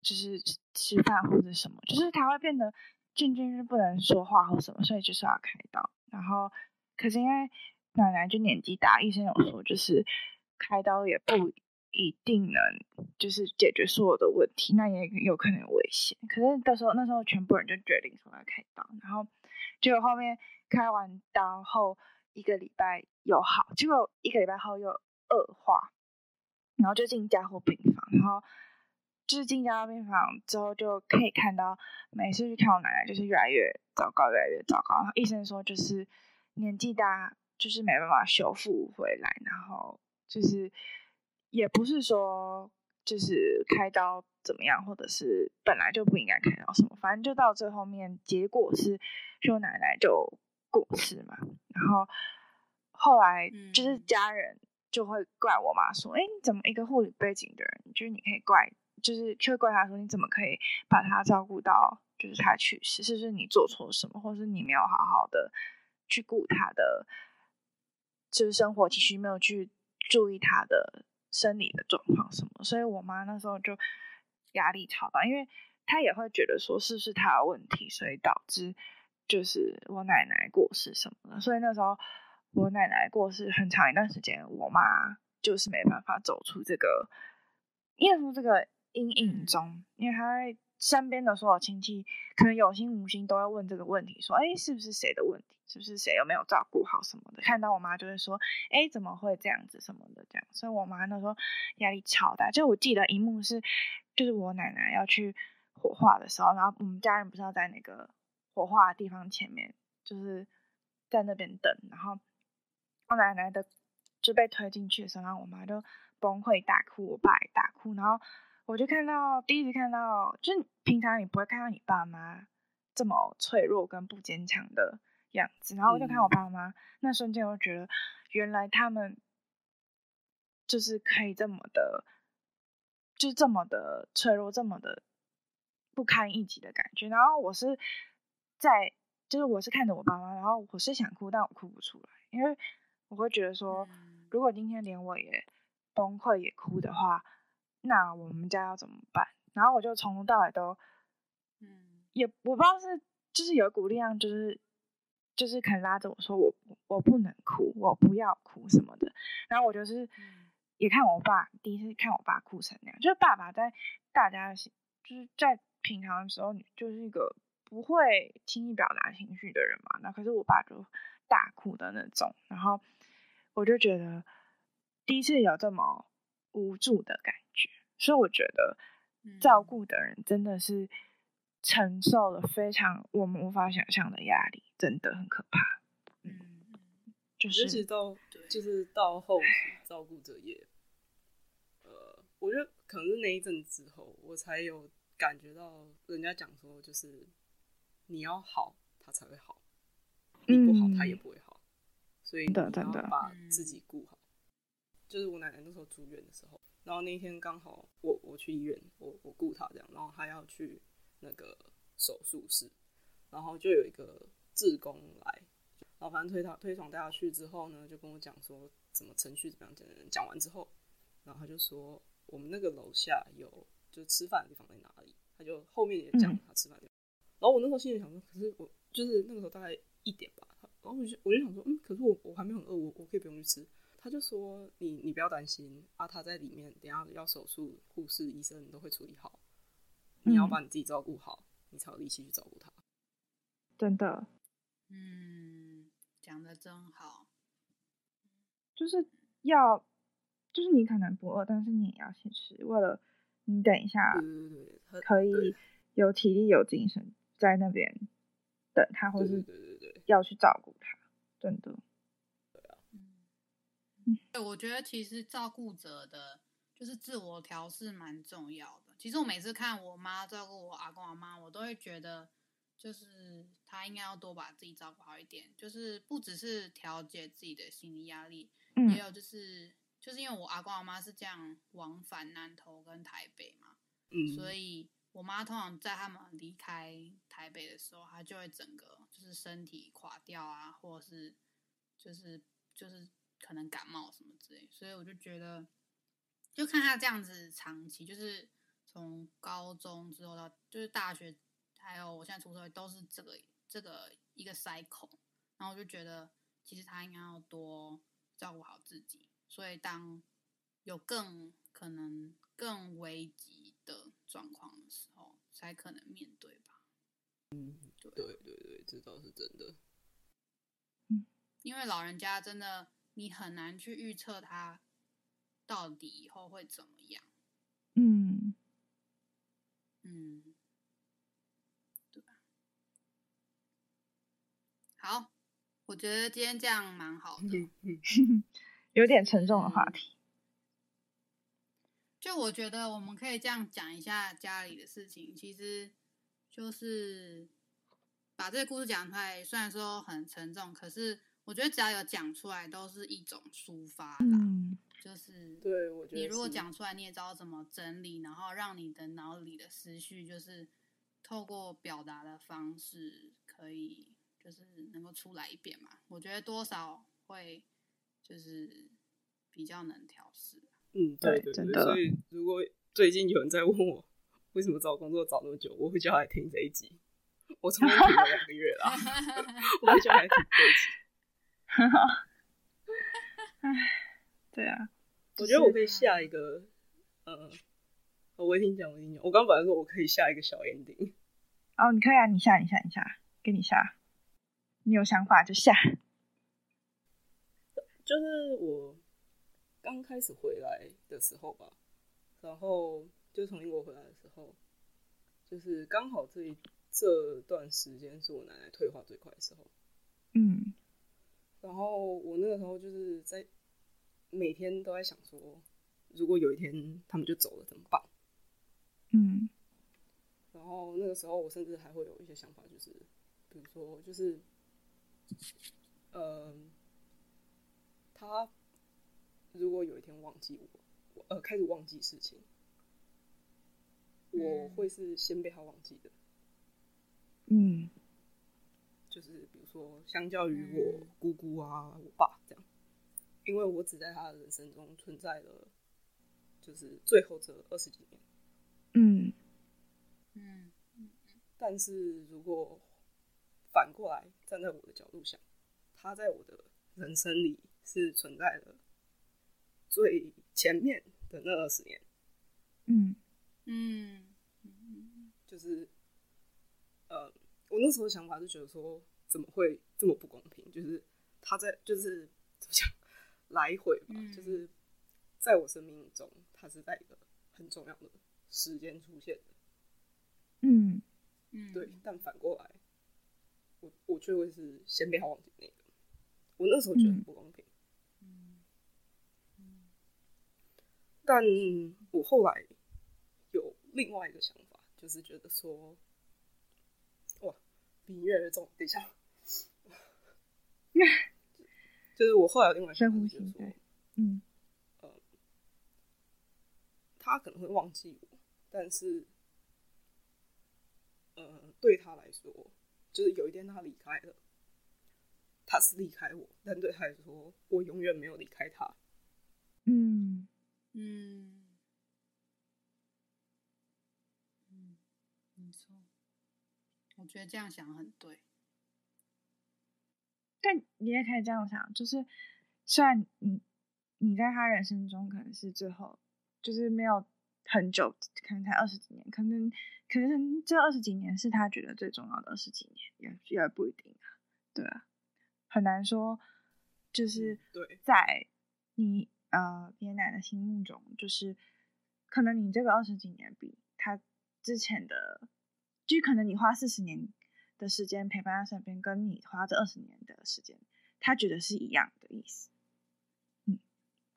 就是吃饭或者什么，就是他会变得渐渐是不能说话或什么，所以就是要开刀。然后可是因为奶奶就年纪大，医生有说就是开刀也不一定能就是解决所有的问题，那也有可能有危险。可是到时候那时候全部人就决定说要开刀，然后结果后面。开完刀后一个礼拜又好，结果一个礼拜后又恶化，然后就进加护病房，然后就是进加护病房之后就可以看到，每次去看我奶奶就是越来越糟糕，越来越糟糕。然后医生说就是年纪大，就是没办法修复回来，然后就是也不是说就是开刀怎么样，或者是本来就不应该开刀什么，反正就到最后面结果是，就奶奶就。过世嘛，然后后来就是家人就会怪我妈说：“哎、嗯，你怎么一个护理背景的人，就是你可以怪，就是却怪他说你怎么可以把他照顾到就是他去世，是不是你做错什么，或是你没有好好的去顾他的，就是生活其实没有去注意他的生理的状况什么，所以我妈那时候就压力超大，因为她也会觉得说是不是他的问题，所以导致。”就是我奶奶过世什么的，所以那时候我奶奶过世很长一段时间，我妈就是没办法走出这个，因为说这个阴影中，因为她身边的所有亲戚可能有心无心都要问这个问题，说，哎，是不是谁的问题？是不是谁有没有照顾好什么的？看到我妈就会说，哎，怎么会这样子什么的这样，所以我妈那时候压力超大。就我记得一幕是，就是我奶奶要去火化的时候，然后我们家人不是要在那个。火化的地方前面，就是在那边等，然后我奶奶的就被推进去的时候，然后我妈就崩溃大哭，我爸也大哭，然后我就看到第一次看到，就是平常你不会看到你爸妈这么脆弱跟不坚强的样子，然后我就看我爸妈，那瞬间我就觉得原来他们就是可以这么的，就是这么的脆弱，这么的不堪一击的感觉，然后我是。在就是我是看着我爸妈，然后我是想哭，但我哭不出来，因为我会觉得说，如果今天连我也崩溃也哭的话，那我们家要怎么办？然后我就从头到尾都，嗯，也我不知道是就是有一股力量，就是就是肯拉着我说我我不能哭，我不要哭什么的。然后我就是也看我爸第一次看我爸哭成那样，就是爸爸在大家就是在平常的时候，就是一个。不会轻易表达情绪的人嘛？那可是我爸就大哭的那种，然后我就觉得第一次有这么无助的感觉，所以我觉得照顾的人真的是承受了非常我们无法想象的压力，真的很可怕。嗯，就是其实到就是到后期照顾者也，呃，我觉得可能是那一阵之后，我才有感觉到人家讲说就是。你要好，他才会好；你不好，他也不会好。嗯、所以你要把自己顾好。就是我奶奶那时候住院的时候，然后那一天刚好我我去医院，我我顾他这样，然后他要去那个手术室，然后就有一个志工来，然后反正推他推床带下去之后呢，就跟我讲说怎么程序怎么样，讲讲完之后，然后他就说我们那个楼下有就吃饭的地方在哪里，他就后面也讲他吃饭的地方，然后我那时候心里想说，可是我就是那个时候大概一点吧，然后我就我就想说，嗯，可是我我还没有很饿，我我可以不用去吃。他就说：“你你不要担心啊，他在里面，等下要手术，护士、医生都会处理好。你要把你自己照顾好，嗯、你才有力气去照顾他。”真的，嗯，讲的真好。就是要，就是你可能不饿，但是你也要先吃，为了你等一下，对对对，可以有体力、有精神在那边等他，或是要去照顾他，真的。对，我觉得其实照顾者的，就是自我调试蛮重要的。其实我每次看我妈照顾我阿公阿妈，我都会觉得，就是她应该要多把自己照顾好一点。就是不只是调节自己的心理压力，也有就是，就是因为我阿公阿妈是这样往返南投跟台北嘛，嗯，所以我妈通常在他们离开台北的时候，她就会整个就是身体垮掉啊，或者是就是就是。可能感冒什么之类，所以我就觉得，就看他这样子长期，就是从高中之后到就是大学，还有我现在出社会都是这个这个一个 cycle，然后我就觉得其实他应该要多照顾好自己，所以当有更可能更危急的状况的时候，才可能面对吧。嗯，对对对对，这倒是真的。嗯，因为老人家真的。你很难去预测他到底以后会怎么样。嗯嗯，对吧？好，我觉得今天这样蛮好的。有点沉重的话题。就我觉得我们可以这样讲一下家里的事情，其实就是把这个故事讲出来，虽然说很沉重，可是。我觉得只要有讲出来，都是一种抒发啦。嗯，就是对，我觉得你如果讲出来，你也知道怎么整理，然后让你的脑里的思绪，就是透过表达的方式，可以就是能够出来一遍嘛。我觉得多少会就是比较能调试。嗯，对对对，对。所以如果最近有人在问我为什么找工作找那么久，我会叫他来听这一集。我从来听了两个月了，我会叫他来听这一集。哈哈，哎，对啊，我觉得我可以下一个，呃，我已经讲，我已经讲，我刚本来说我可以下一个小 ending。哦，你可以啊，你下，你下，你下，给你下，你有想法就下。就是我刚开始回来的时候吧，然后就从英国回来的时候，就是刚好这一这段时间是我奶奶退化最快的时候，嗯。然后我那个时候就是在每天都在想说，如果有一天他们就走了怎么办？嗯。然后那个时候我甚至还会有一些想法，就是比如说，就是，呃，他如果有一天忘记我，呃，开始忘记事情，我会是先被他忘记的。嗯。就是说，相较于我姑姑啊、我爸这样，因为我只在他的人生中存在了，就是最后这二十几年。嗯。嗯，但是如果反过来站在我的角度想，他在我的人生里是存在了最前面的那二十年。嗯嗯，就是那时候的想法就觉得说，怎么会这么不公平？就是他在，就是怎么讲，来回吧，嗯、就是在我生命中，他是在一个很重要的时间出现的。嗯嗯，对。但反过来，我我却会是先被他忘记那个。我那时候觉得很不公平。嗯嗯。但我后来有另外一个想法，就是觉得说。音乐的这种，等一下，就是我后来有另外一个深呼吸，对，嗯，呃，他可能会忘记我，但是，呃，对他来说，就是有一天他离开了，他是离开我，但对他来说，我永远没有离开他。嗯嗯。嗯，没错，我觉得这样想很对。但你也可以这样想，就是虽然你你在他人生中可能是最后，就是没有很久，可能才二十几年，可能可能这二十几年是他觉得最重要的二十几年，也也不一定啊，对啊，很难说，就是在你呃爷爷奶奶的心目中，就是可能你这个二十几年比他之前的，就可能你花四十年。的时间陪伴在身边，跟你花这二十年的时间，他觉得是一样的意思。嗯，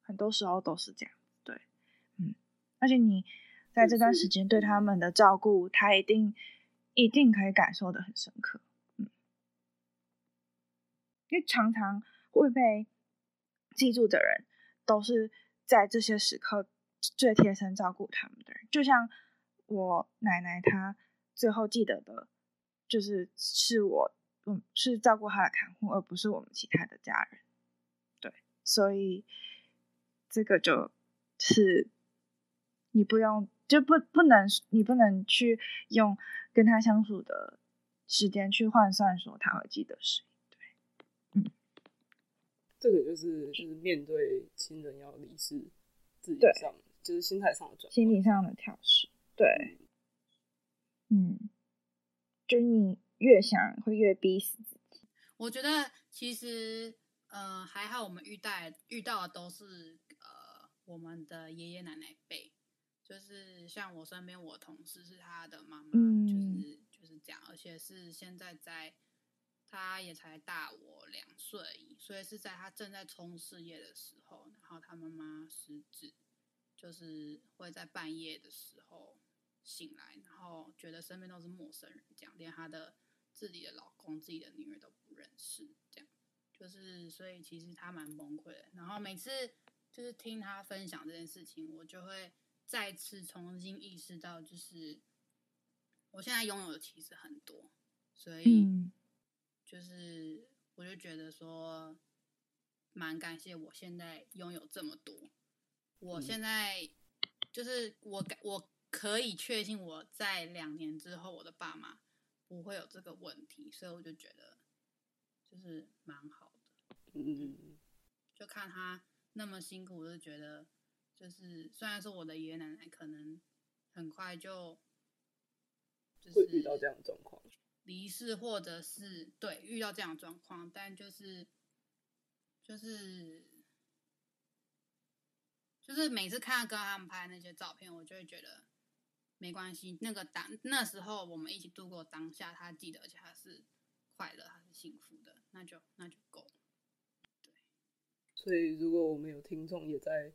很多时候都是这样。对，嗯，而且你在这段时间对他们的照顾，他一定一定可以感受得很深刻。嗯，因为常常会被记住的人，都是在这些时刻最贴身照顾他们的人。就像我奶奶，她最后记得的。就是是我，嗯，是照顾他的看护，而不是我们其他的家人。对，所以这个就是你不用，就不不能，你不能去用跟他相处的时间去换算说他会记得谁。对，嗯，这个就是就是面对亲人要离世，自己上对就是心态上的转，心理上的调试。对，嗯。就是你越想会越逼死自己。我觉得其实，呃，还好我们遇到遇到的都是呃我们的爷爷奶奶辈，就是像我身边我同事是他的妈妈，嗯、就是就是这样，而且是现在在，他也才大我两岁，所以是在他正在冲事业的时候，然后他妈妈失智，就是会在半夜的时候。醒来，然后觉得身边都是陌生人，这样连她的自己的老公、自己的女儿都不认识，这样就是，所以其实她蛮崩溃的。然后每次就是听她分享这件事情，我就会再次重新意识到，就是我现在拥有的其实很多，所以就是我就觉得说蛮感谢我现在拥有这么多。我现在就是我感我。可以确信我在两年之后，我的爸妈不会有这个问题，所以我就觉得就是蛮好的。嗯，就看他那么辛苦，我就觉得就是虽然说我的爷爷奶奶可能很快就会遇到这样的状况，离世或者是对遇到这样的状况，但就是就是就是每次看到跟他们拍那些照片，我就会觉得。没关系，那个当那时候我们一起度过当下，他记得，而且他是快乐，他是幸福的，那就那就够了。对。所以，如果我们有听众也在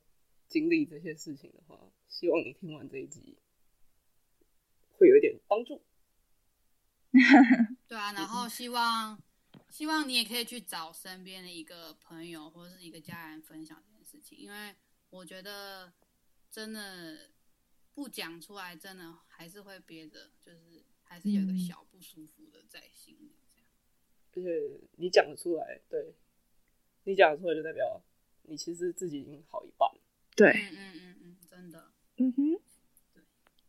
经历这些事情的话，希望你听完这一集会有一点帮助。对啊，然后希望希望你也可以去找身边的一个朋友或者是一个家人分享这件事情，因为我觉得真的。不讲出来，真的还是会憋着，就是还是有一个小不舒服的在心里。这样，而且你讲出来，对，你讲出来就代表你其实自己已经好一半。对，嗯嗯嗯嗯，真的，嗯哼，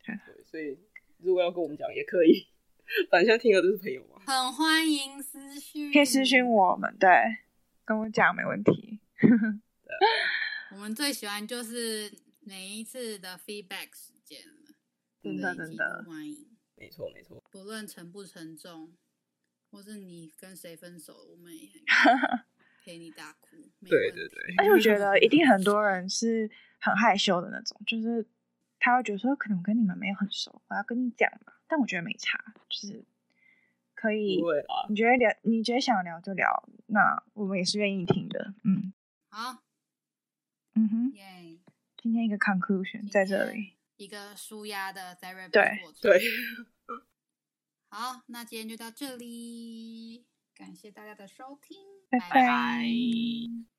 对，对，所以如果要跟我们讲也可以，反正现在听的都是朋友嘛，很欢迎私讯，可以私讯我们，对，跟我讲没问题。我们最喜欢就是每一次的 feedback。真的真的欢迎，没错没错，不论沉不沉重，或是你跟谁分手，我们也 陪你大哭。对对对，而且我觉得一定很多人是很害羞的那种，就是他会觉得说，可能我跟你们没有很熟，我要跟你讲嘛。但我觉得没差，就是可以。你觉得聊，你觉得想聊就聊，那我们也是愿意听的。嗯，好，嗯哼，耶今天一个 conclusion 在这里。一个舒压的 therapy 对对，好，那今天就到这里，感谢大家的收听，拜拜。拜拜。